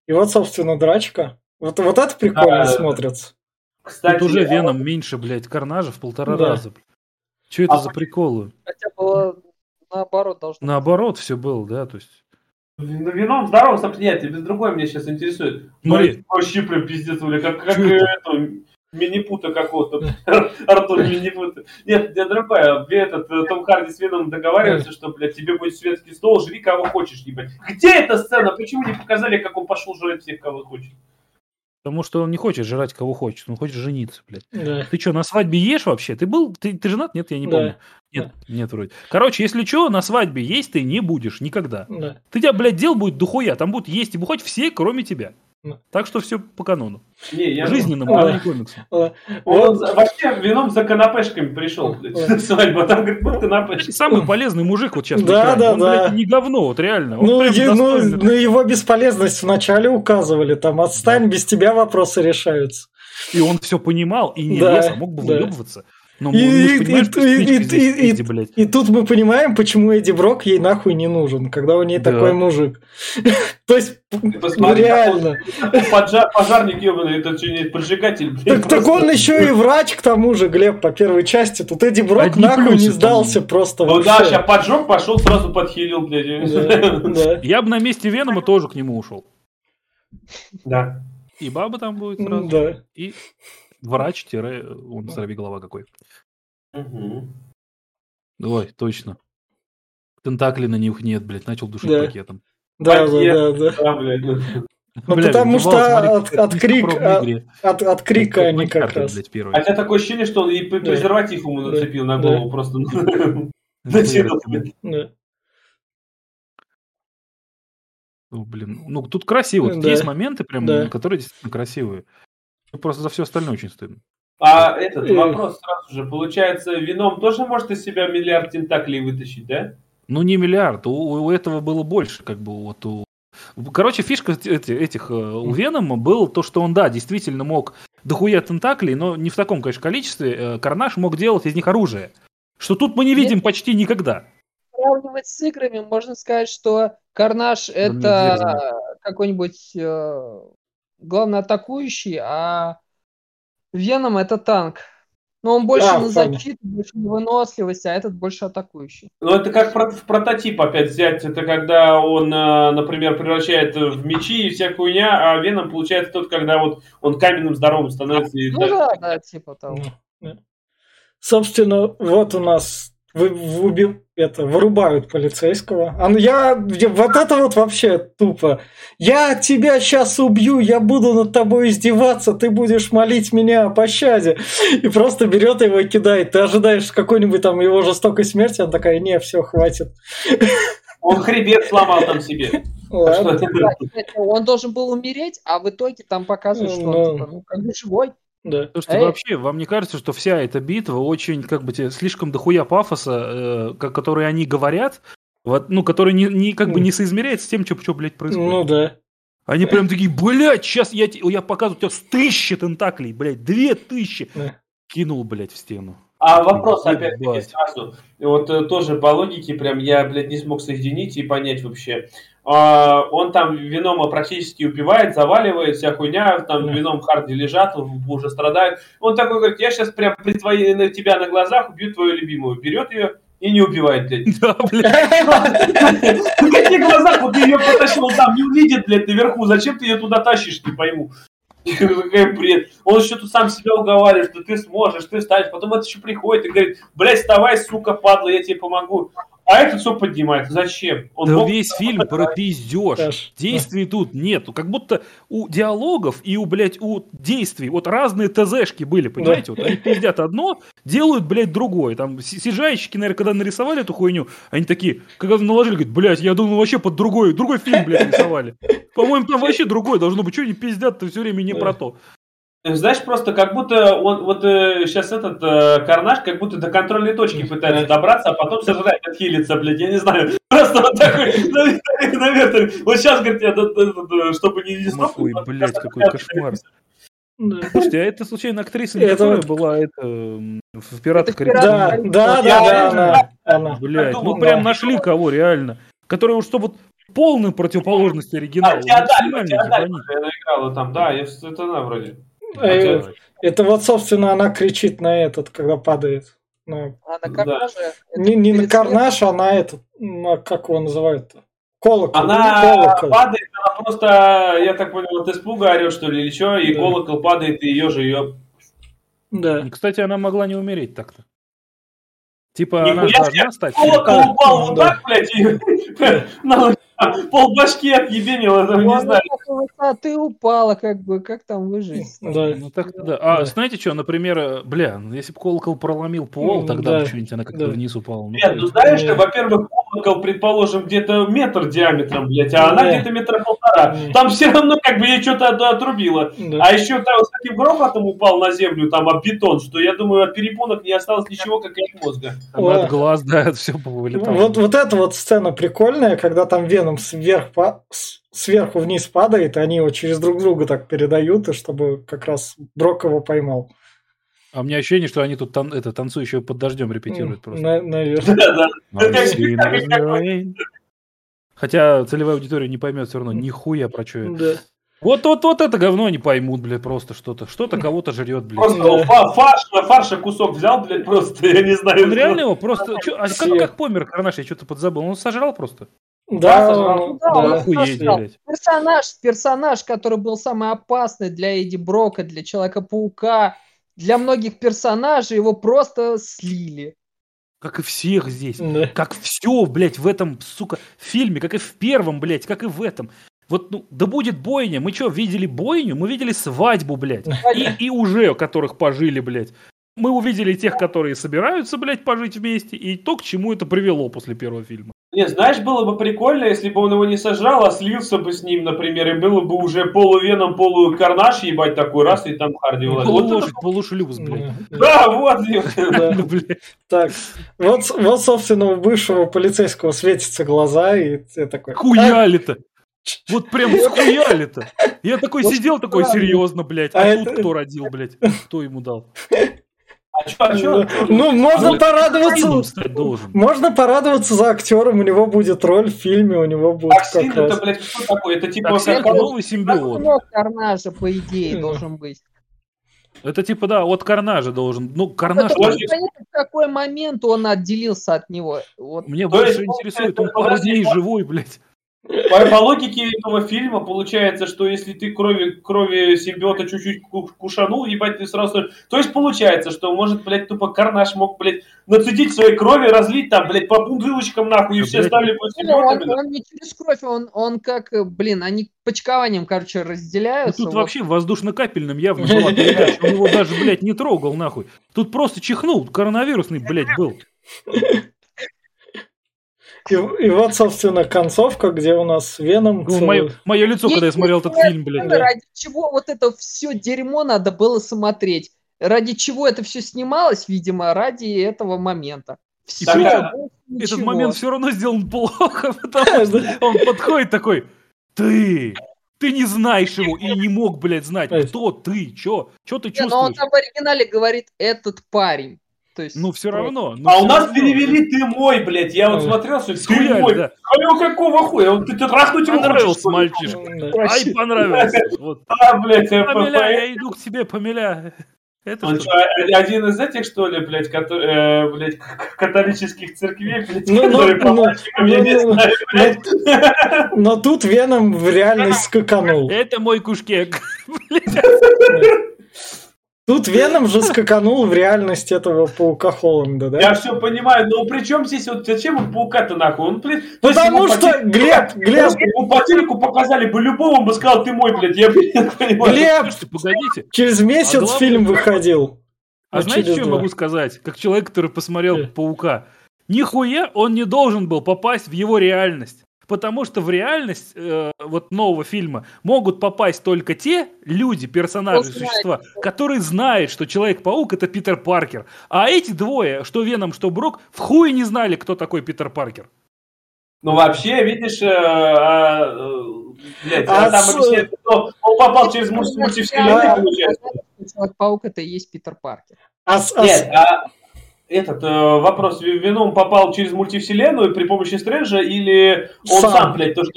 И вот, собственно, драчка. Вот, вот это прикольно Да. смотрится. Кстати, Тут уже Веном меньше, блядь, карнажа в полтора Да. раза. Че это А за приколы? Хотя было наоборот должно. Наоборот все было, да, то есть... Ну, вином здорово, нет, без другой меня сейчас интересует. Смотри. Смотри, вообще прям пиздец, бля, как, как это? Минипута какого-то, [LAUGHS] Артур Минипута. Нет, не другая, Где этот э, Том Харди с Веном договариваются, что, блядь, тебе будет светский стол, жри кого хочешь, ебать. Где эта сцена? Почему не показали, как он пошел жрать всех, кого хочет? Потому что он не хочет жрать кого хочет, он хочет жениться, блядь. Да. Ты что, на свадьбе ешь вообще? Ты был, ты, ты женат? Нет, я не помню. Нет, нет, вроде. Короче, если что, на свадьбе есть ты не будешь никогда. Да. Ты тебя, блядь, дел будет дохуя, там будут есть и бухать все, кроме тебя. Да. Так что все по канону. Не, я... Жизненному, А. а не комиксом. А, Он вообще вином за канапешками пришел, [LAUGHS] на свадьбу, там, говорит, вот канапешки. самый полезный мужик вот сейчас. Да, да, он, да. блядь, не говно, вот реально. Он ну, е- ну, на его бесполезность вначале указывали. Там отстань, без тебя вопросы решаются. И он все понимал и не Да, лез, а мог бы да. выебываться. Ну, И- мы ж и- и- что и- Эдди, блядь. И тут мы понимаем, почему Эдди Брок ей нахуй не нужен, когда у ней Да. такой мужик. [LAUGHS] То есть, ну реально. пожарник ебаный, это что, не поджигатель, блядь, Так, так он еще и врач, к тому же, Глеб, по первой части. Тут Эдди Брок Одни нахуй не там. сдался просто Ну да, сейчас поджег, пошел, сразу подхилил, блядь. я [LAUGHS] не Да, знаю. да. Я бы на месте Венома тоже к нему ушел. Да. И баба там будет сразу. Да. И врач, тире, он сорви голова какой. Мгм. Ой, точно. Тентакли на них нет, блядь, начал душить Да. пакетом. Да, да, Пакет. да, да. Да, блядь. ну. Ну, Бля, потому что смотри, от- как от крик- от- игре. От, от крика Как они как Uncharted, раз. блядь, первый. Хотя такое ощущение, что он и Да. презерватив ему Да. нацепил на Да. голову просто. Ну, Натянул, я- блядь. Да. Ну, блин, ну тут красиво. Тут Да. есть моменты, прям, Да. которые действительно красивые. Просто за все остальное очень стыдно. А этот вопрос сразу же. Получается, вином тоже может из себя миллиард тентаклей вытащить, да? Ну, не миллиард, у, у этого было больше, как бы, вот у... Короче, фишка эти- этих, э, у Венома был то, что он, да, действительно мог дохуя тентаклей, но не в таком, конечно, количестве. Э, Карнаж мог делать из них оружие. Что тут мы не видим почти никогда. Сравнивать с играми, можно сказать, что Карнаж это какой-нибудь э, главный атакующий, а Веном это танк. Но он больше Да, на защиту, больше на выносливость, а этот больше атакующий. Ну, это как про- в прототип опять взять. Это когда он, э, например, превращает в мечи и вся хуйня, а Веном получается тот, когда вот он каменным здоровым становится. и Ну так- да, да, типа того. Собственно, вот у нас вы, выби- это, вырубают полицейского. А ну я, вот это вот вообще тупо. Я тебя сейчас убью, я буду над тобой издеваться, ты будешь молить меня о пощаде. И просто берет его и кидает. Ты ожидаешь какой-нибудь там его жестокой смерти, он такая, не, все, хватит. Он хребет сломал там себе. Ладно. Он должен был умереть, а в итоге там показывают, что он Ну. типа, ну, как бы живой. Да. Слушайте, Эй. вообще, вам не кажется, что вся эта битва очень, как бы, те, слишком дохуя пафоса, э, ко- который они говорят, вот, ну, который не, не, как бы не соизмеряется с тем, что, блядь, происходит. Ну да. Они прям такие, блядь, сейчас я, я показываю, у тебя с тысячи тентаклей, блядь, две тысячи. Кинул, блядь, в стену. А вопрос опять Ебать. сразу. Вот э, тоже по логике прям я, блядь, не смог соединить и понять вообще. А, он там Венома практически убивает, заваливает, вся хуйня, там Да. Веном Харди лежат, уже страдают. Он такой говорит, я сейчас прям при твоей, на тебя на глазах убью твою любимую. Берет ее и не убивает, блядь. Да, блядь. [LAUGHS] В каких глазах вот ты ее потащил там, не увидит, блядь, наверху. Зачем ты ее туда тащишь, не пойму. [LAUGHS] Какой бред. Он еще тут сам себя уговаривает, что ты сможешь, ты встанешь. Потом это еще приходит и говорит, блядь, вставай, сука, падла, я тебе помогу. А этот все поднимает. Зачем? Он Да мог- весь фильм про пиздеж. Действий тут нету. Как будто у диалогов и у, блядь, у действий вот разные ТЗшки были, понимаете? Вот они пиздят одно, делают, блядь, другое. Там си- сижайщики, наверное, когда нарисовали эту хуйню, они такие, когда наложили, говорят, блядь, я думал, вообще под другой, другой фильм, блядь, рисовали. По-моему, там вообще другой должно быть. Что они пиздят-то все время не Да. про то. Знаешь, просто как будто он вот сейчас этот э, карнаж как будто до контрольной точки пытается добраться, а потом сожрать, отхилиться, блядь, я не знаю. [LAUGHS] Просто вот такой, [LAUGHS] наверное, вот сейчас, говорит, я, да, да, да, чтобы не Ой, блядь, какой кошмар. Да. Слушайте, а это случайно актриса, не которая вот- была это, в «Пиратах Карибского Да, да, да, да, она, она. Блядь, ну прям да. нашли кого реально. Который уж чтобы полную противоположность оригинала. А, Теодаль, Теодаль играла там, да, это она вроде. Э, Это вот, собственно, она кричит на этот, когда падает. Ну, А на. Карнаже... не, не на карнаж, а на этот, на, как его называют-то? Колокол. Она колокол. падает, она просто, я так понял, от испуга орет, что ли, или что, и Да. колокол падает, и ее же ее... Да. И, Кстати, она могла не умереть так-то. Типа она Нихуя должна стать... Колокол упал вот да. так, блядь, и [LAUGHS] на [LAUGHS] пол башки отъебенило, там, не знаю. такой высоты упала, как бы, как там выжить? Да. Ну так да. А знаете что, например, э, бля, ну, если бы колокол проломил пол, Ну, тогда да, бы что-нибудь она как-то вниз упала. Ну, Нет, ну знаешь, Не. во-первых, колокол, предположим, где-то метр диаметром, блядь, а она где-то метра полтора. Там все равно как бы ей что-то от- отрубило. А еще там с таким грохотом упал на землю, там, об бетон, что я думаю, от перепонок не осталось ничего, как и от мозга. От глаз, да, от все повылетало. Вот, вот эта вот сцена прикольная, когда там Веном сверх, по- с- сверху вниз падает, и они его через друг друга так передают, и чтобы как раз Брок его поймал. А у меня ощущение, что они тут тан- это, танцующего под дождем репетируют просто. На- Наверное. Хотя целевая аудитория не поймет все равно нихуя про что это. Вот, вот, вот это говно они поймут, блядь, просто что-то. Что-то кого-то жрет, блядь. Просто фа- фарш, фарша кусок взял, блядь, просто, я не знаю. Он реально его просто... чё- а как, как помер Карнаш? Я что-то подзабыл. Он сожрал просто? Да, Да, он да. Охуеть. Персонаж, персонаж, который был самый опасный для Эдди Брока, для Человека-паука, для многих персонажей, его просто слили. Как и всех здесь. Да. Как все, блядь, в этом, сука, фильме, как и в первом, блядь, как и в этом. Вот, ну, да будет бойня. Мы что, видели бойню? Мы видели свадьбу, блядь. И, и уже, которых пожили, блядь. Мы увидели тех, которые собираются, блядь, пожить вместе, и то, к чему это привело после первого фильма. Не, знаешь, было бы прикольно, если бы он его не сожрал, а слился бы с ним, например, и было бы уже полувеном, полукарнаш, ебать, такой раз, и там Харди вылазит. Вот это- полушлюз, блядь. Да. [LAUGHS] Да, вот. [LAUGHS] Ну. Так, вот, вот, собственно, у бывшего полицейского светятся глаза, и ты такой... Хуяли-то. Вот прям схуяли-то. Я такой Вот сидел, такой, серьезно, блядь. А А тут кто родил, блядь? Кто ему дал? [LAUGHS] А чё, а чё? Ну, можно Ну, порадоваться... Должен. Можно порадоваться за актером, у него будет роль в фильме, у него будет как Токсин это, раз... блядь, что такое? Это типа... Токсин как- это новый симбиот. Сынок Карнажа, по идее, должен быть. Это типа, да, от Карнажа должен. Ну, Карнаж... Это непонятно, в какой момент он отделился от него. Вот. Мне больше интересует, он пару дней живой, блядь. По, по логике этого фильма получается, что если ты крови, крови симбиота чуть-чуть ку- кушанул, ебать, ты сразу... То есть получается, что может, блядь, тупо Карнаш мог, блядь, нацедить своей крови, разлить там, блядь, по бутылочкам нахуй, и Да, все блядь. стали Не, Он, он не через кровь, он, он как, э, блин, они почкованием, короче, Ну, разделяются. тут вот. вообще воздушно-капельным явно была [LAUGHS] передача. Он его даже, блядь, не трогал, нахуй. Тут просто чихнул. Коронавирусный, блядь, был. И, и вот, собственно, концовка, где у нас Веном... Ну, Мое, мое лицо, когда я смотрел этот фильм, блядь. сцен, Ради чего вот это все дерьмо надо было смотреть? Ради чего это все снималось, видимо, ради этого момента. Все, Так, а Этот момент все равно сделан плохо, [LAUGHS] потому что Да. он подходит такой, ты, ты не знаешь его и не мог, блядь, знать, кто ты, чё, чё ты Не, но он чувствуешь. там в оригинале говорит «этот парень». То есть, Ну, все равно. ну, А у всё нас равно. перевели «ты мой», блядь. Я вот Ой. смотрел, что «ты мой». да. А его какого хуя? Он ты, ты трахнуть его Понравился мальчишка. Ай, понравился. Вот. [LAUGHS] А, блядь, э, Помиля, по- я иду к тебе, помиля. Это Он что? что, а- один из этих, что ли, блядь, который, э, блядь, католических церквей, блядь, Ну, ну, которые по ну, я ну, не ну, знаю, блядь. Но тут Веном в реальность [LAUGHS] скаканул. Это мой кушкек. [LAUGHS] Тут Веном же скаканул в реальность этого паука Холланда, да? Я все понимаю, но при чем здесь вот зачем он паука-то нахуй? Он, блин, Потому по что, телеку- Глеб, Глеб, ему по телеку показали бы любого, он бы сказал, ты мой, блядь, я, блин, не понимаю. Глеб, Слушайте, погодите. через месяц А главное- фильм выходил. А Ну, знаете, что я могу сказать? Как человек, который посмотрел Э. Паука. Нихуя он не должен был попасть в его реальность. Потому что в реальность э, вот нового фильма могут попасть только те люди, персонажи, знает, существа, которые знают, что Человек-паук это Питер Паркер. А эти двое, что Веном, что Брок, в хуе не знали, кто такой Питер Паркер. Ну, вообще, видишь, э, а, э, блядь, А там с- объясняется, что он попал через мульти- мультивселенную, получается. Человек-паук это и есть Питер Паркер. А, а Нет, а этот э, вопрос, Веном попал через мультивселенную при помощи Стрэнджа или он Сам. сам, блядь, то, что...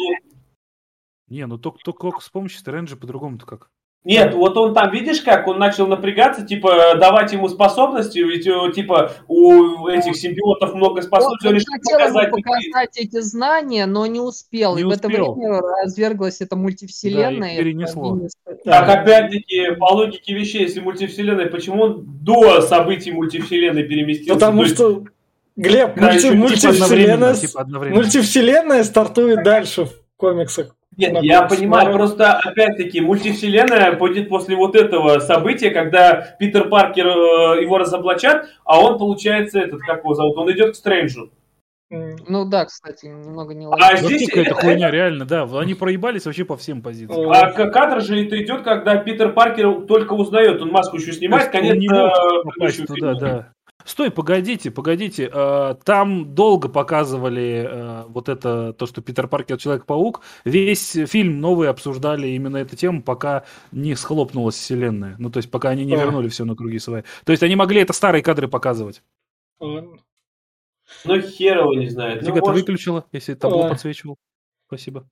Не, ну только, только с помощью Стрэнджа по-другому-то как. Нет, вот он там, видишь как, он начал напрягаться, типа, давать ему способности, ведь, э, типа, у этих симбиотов много способностей, Он он решил хотел ему показать... показать эти знания, но не успел. Не и в это успел. время разверглась эта мультивселенная. Да, и перенесло. Так, опять-таки, по логике вещей, если мультивселенная, почему он до событий мультивселенной переместился? Потому То есть, что, Глеб, Да, мульти- Типа одновременно, мультивселенная, типа одновременно. мультивселенная стартует дальше в комиксах. Нет, я понимаю, просто, опять-таки, мультивселенная будет после вот этого события, когда Питер Паркер, э, его разоблачат, а он, получается, этот, как его зовут, он идет к Стрэнджу. Ну да, кстати, немного не А логично. здесь какая-то хуйня, реально, да. Они проебались вообще по всем позициям. А к- кадр же это идет, когда Питер Паркер только узнает, он маску еще снимает, конец э, туда, да. Стой, погодите, погодите. Э, там долго показывали э, вот это, то, что Питер Паркер Человек-паук. Весь фильм новый обсуждали именно эту тему, пока не схлопнулась вселенная. Ну, то есть, пока они не вернули все на круги свои. То есть, они могли это старые кадры показывать. Ну, хер его не знает. Фига, ну, ты выключила, если табло подсвечивал. Спасибо.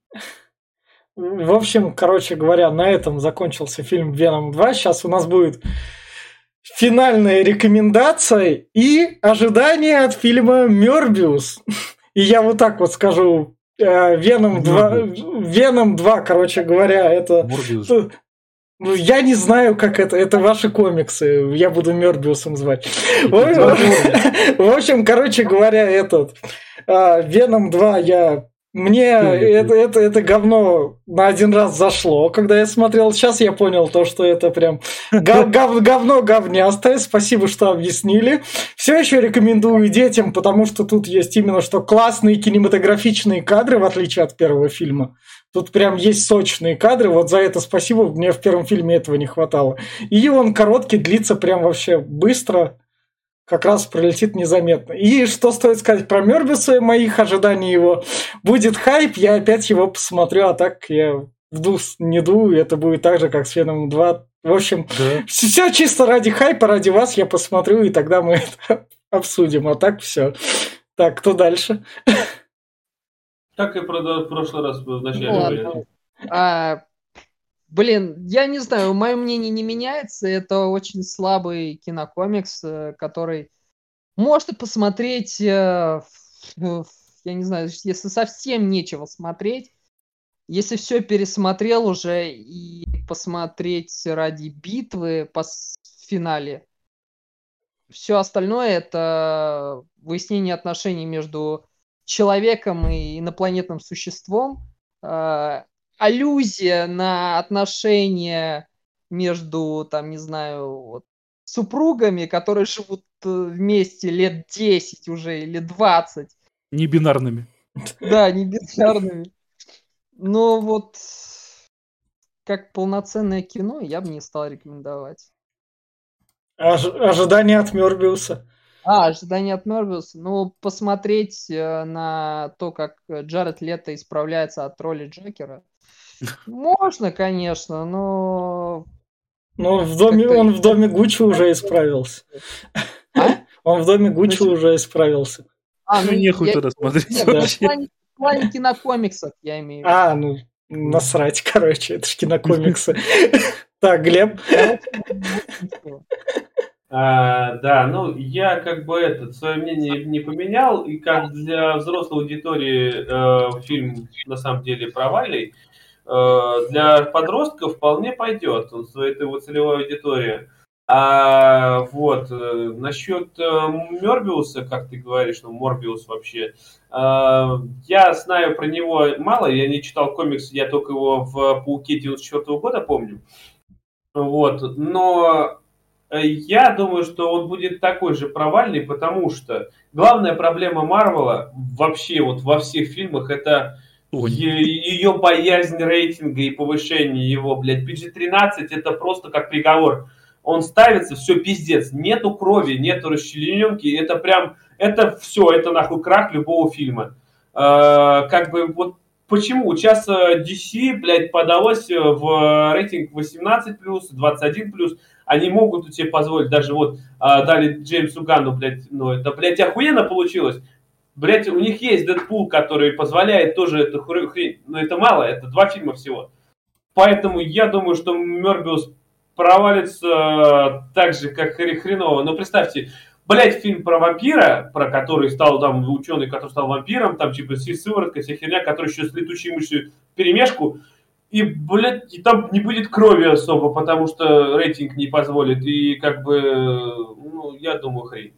В общем, короче говоря, на этом закончился фильм «Веном 2». Сейчас у нас будет финальная рекомендация и ожидание от фильма «Мёрбиус». И я вот так вот скажу, э, Веном 2, Веном 2, короче говоря, это... Морбиус. Ну, я не знаю, как это. Это ваши комиксы. Я буду Мёрбиусом звать. [LAUGHS] В общем, короче говоря, этот... Э, Веном 2 я мне это, это, это говно на один раз зашло, когда я смотрел. Сейчас я понял то, что это прям гов, [LAUGHS] гов, говно говнястое. Спасибо, что объяснили. Все еще рекомендую детям, потому что тут есть именно что классные кинематографичные кадры, в отличие от первого фильма. Тут прям есть сочные кадры, вот за это спасибо, мне в первом фильме этого не хватало. И он короткий, длится прям вообще быстро как раз пролетит незаметно. И что стоит сказать про Мёрбиуса и моих ожиданий его? Будет хайп, я опять его посмотрю, а так я в дус не дую, это будет так же, как с Веном 2. В общем, да. все чисто ради хайпа, ради вас я посмотрю, и тогда мы [LAUGHS] это обсудим. А так все. Так, кто дальше? Так и в прошлый раз в начале. Ну, а, Блин, я не знаю, мое мнение не меняется. Это очень слабый кинокомикс, э, который можно посмотреть, э, я не знаю, если совсем нечего смотреть, если все пересмотрел уже и посмотреть ради битвы по финале, все остальное это выяснение отношений между человеком и инопланетным существом. Э, аллюзия на отношения между, там, не знаю, вот, супругами, которые живут э, вместе лет 10 уже или 20. Не бинарными. Да, не бинарными. Но вот как полноценное кино я бы не стал рекомендовать. Ож- ожидание от Мёрбиуса. А, ожидание от Мёрбиуса. Ну, посмотреть э, на то, как Джаред Лето исправляется от роли Джокера, можно, конечно, но... Ну, в доме, он в доме Гуччи уже исправился. А? [LAUGHS] Он в доме Гуччи уже исправился. А, ну, ну нехуй туда смотреть нет, вообще. В плане кинокомиксов, я имею в виду. А, ну, насрать, [LAUGHS] короче, это же кинокомиксы. [LAUGHS] Так, Глеб. А, да, ну я как бы этот свое мнение не поменял, и как для взрослой аудитории э, фильм на самом деле провальный. Э, для подростков вполне пойдет, он своей его целевой аудитории. А вот э, насчет э, Морбиуса, как ты говоришь, ну Морбиус вообще, я знаю про него мало, я не читал комикс, я только его в Пауке 94 года помню. Вот, но я думаю, что он будет такой же провальный, потому что главная проблема Марвела вообще вот во всех фильмах это ее боязнь рейтинга и повышение его, блядь, PG-13 это просто как приговор. Он ставится, все пиздец, нету крови, нету расчлененки, это прям, это все, это нахуй крах любого фильма. Э, как бы вот почему? Сейчас DC, блядь, подалось в рейтинг 18+, 21+, они могут себе позволить, даже вот дали Джеймсу Ганну, блядь, ну это, блядь, охуенно получилось. Блять, у них есть Дэдпул, который позволяет тоже эту хрень, но это мало, это два фильма всего. Поэтому я думаю, что Мёрбиус провалится так же, как хреново. Но представьте, блять, фильм про вампира, про который стал там ученый, который стал вампиром, там типа сыворотка, вся херня, который еще с летучей мышью перемешку. И, блядь, и там не будет крови особо, потому что рейтинг не позволит. И как бы, ну, я думаю, хрень.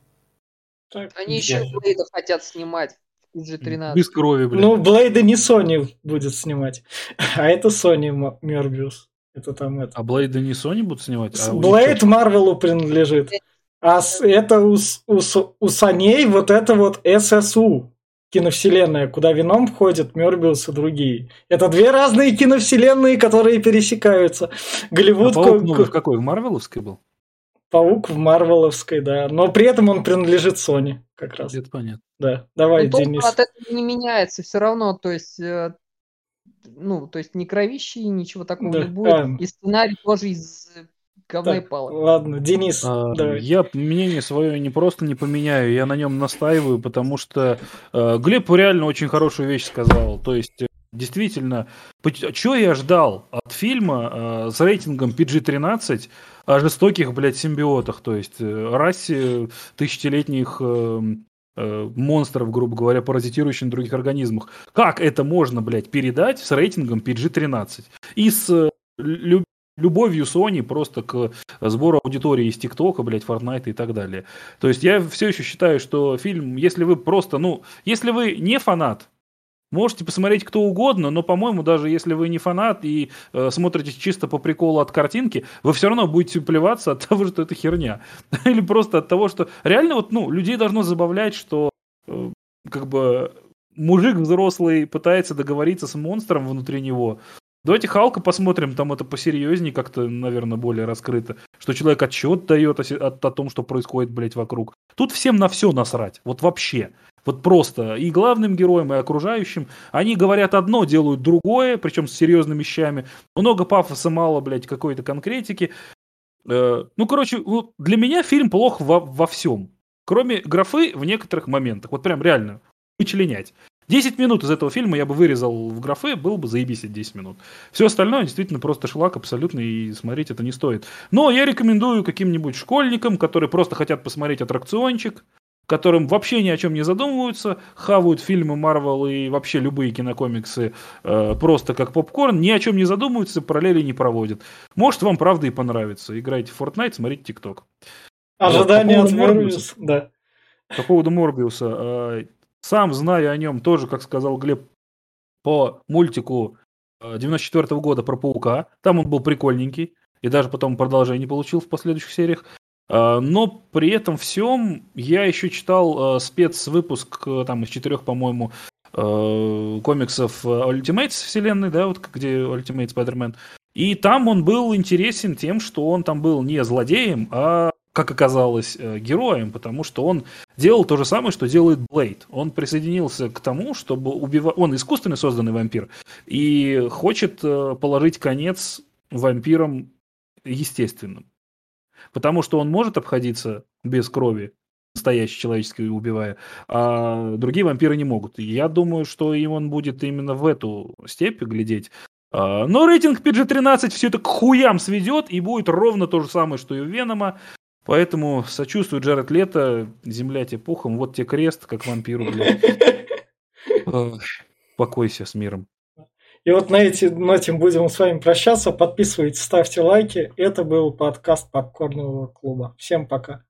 Так, Они еще Блейда хотят снимать. Уже 13. Без крови, блин. Ну, Блейда не Sony будет снимать, [LAUGHS] а это Sony Мёрбиус. Это там это. А Блейда не Sony будут снимать? А Блейд Марвелу принадлежит. А это у, у, у Саней вот это вот ССУ киновселенная, куда Вином входит, Мёрбиус и другие. Это две разные киновселенные, которые пересекаются. Голливуд... А Паук новый в какой? В Марвеловской был? Паук в Марвеловской, да. Но при этом он принадлежит Sony, как раз. Это понятно. Да, давай, Ну, Денис. от этого не меняется все равно, то есть, э, ну, то есть ни кровищи, ничего такого Да, не будет. а. И сценарий тоже из говна и палок. ладно, Денис, А, давай. Я мнение свое не просто не поменяю, я на нем настаиваю, потому что э, Глеб реально очень хорошую вещь сказал. То есть, э, действительно, что я ждал от фильма э, с рейтингом PG-13 о жестоких, блядь, симбиотах, то есть э, расе тысячелетних э, э, монстров, грубо говоря, паразитирующих на других организмах. Как это можно, блядь, передать с рейтингом PG-13? И с э, лю- любовью Sony просто к сбору аудитории из ТикТока, блядь, Фортнайта и так далее. То есть я все еще считаю, что фильм, если вы просто, ну, если вы не фанат, можете посмотреть кто угодно, но, по-моему, даже если вы не фанат и э, смотрите чисто по приколу от картинки, вы все равно будете плеваться от [LAUGHS] того, что это херня. [LAUGHS] Или просто от того, что реально вот, ну, людей должно забавлять, что э, как бы мужик взрослый пытается договориться с монстром внутри него, Давайте Халка посмотрим, там это посерьезнее как-то, наверное, более раскрыто. Что человек отчет дает о, о- о том, что происходит, блядь, вокруг. Тут всем на все насрать. Вот вообще. Вот просто. И главным героям, и окружающим. Они говорят одно, делают другое, причем с серьезными вещами. Много пафоса, мало, блядь, какой-то конкретики. Э, Ну, короче, для меня фильм плох во, во всем. Кроме графы в некоторых моментах. Вот прям реально. Вычленять. 10 минут из этого фильма я бы вырезал в графе, был бы заебись эти 10 минут. Все остальное действительно просто шлак абсолютно, и смотреть это не стоит. Но я рекомендую каким-нибудь школьникам, которые просто хотят посмотреть аттракциончик, которым вообще ни о чем не задумываются, хавают фильмы Марвел и вообще любые кинокомиксы э, просто как попкорн, ни о чем не задумываются, параллели не проводят. Может, вам правда и понравится. Играйте в Fortnite, смотрите ТикТок. Ожидание по от Морбиуса. Да. По поводу Морбиуса. э, Сам знаю о нем тоже, как сказал Глеб, по мультику 94 года про Паука. Там он был прикольненький. И даже потом продолжение получил в последующих сериях. А, Но при этом всем я еще читал э, спецвыпуск э, там из четырех, по-моему, э, комиксов э, Ultimates вселенной, да, вот где Ultimate Spider-Man. И там он был интересен тем, что он там был не злодеем, а, как оказалось, э, героем, потому что он делал то же самое, что делает Блейд. Он присоединился к тому, чтобы убивать... Он искусственно созданный вампир и хочет э, положить конец вампирам естественным. Потому что он может обходиться без крови, настоящей человеческой убивая, а другие вампиры не могут. И я думаю, что им он будет именно в эту степь глядеть. А, Но рейтинг PG-13 все это к хуям сведет и будет ровно то же самое, что и у Венома. Поэтому сочувствую Джаред Лето, земля тебе пухом, вот тебе крест, как вампиру, блядь. [LAUGHS] Покойся с миром. И вот на, эти, этом будем с вами прощаться. Подписывайтесь, ставьте лайки. Это был подкаст Попкорного клуба. Всем пока.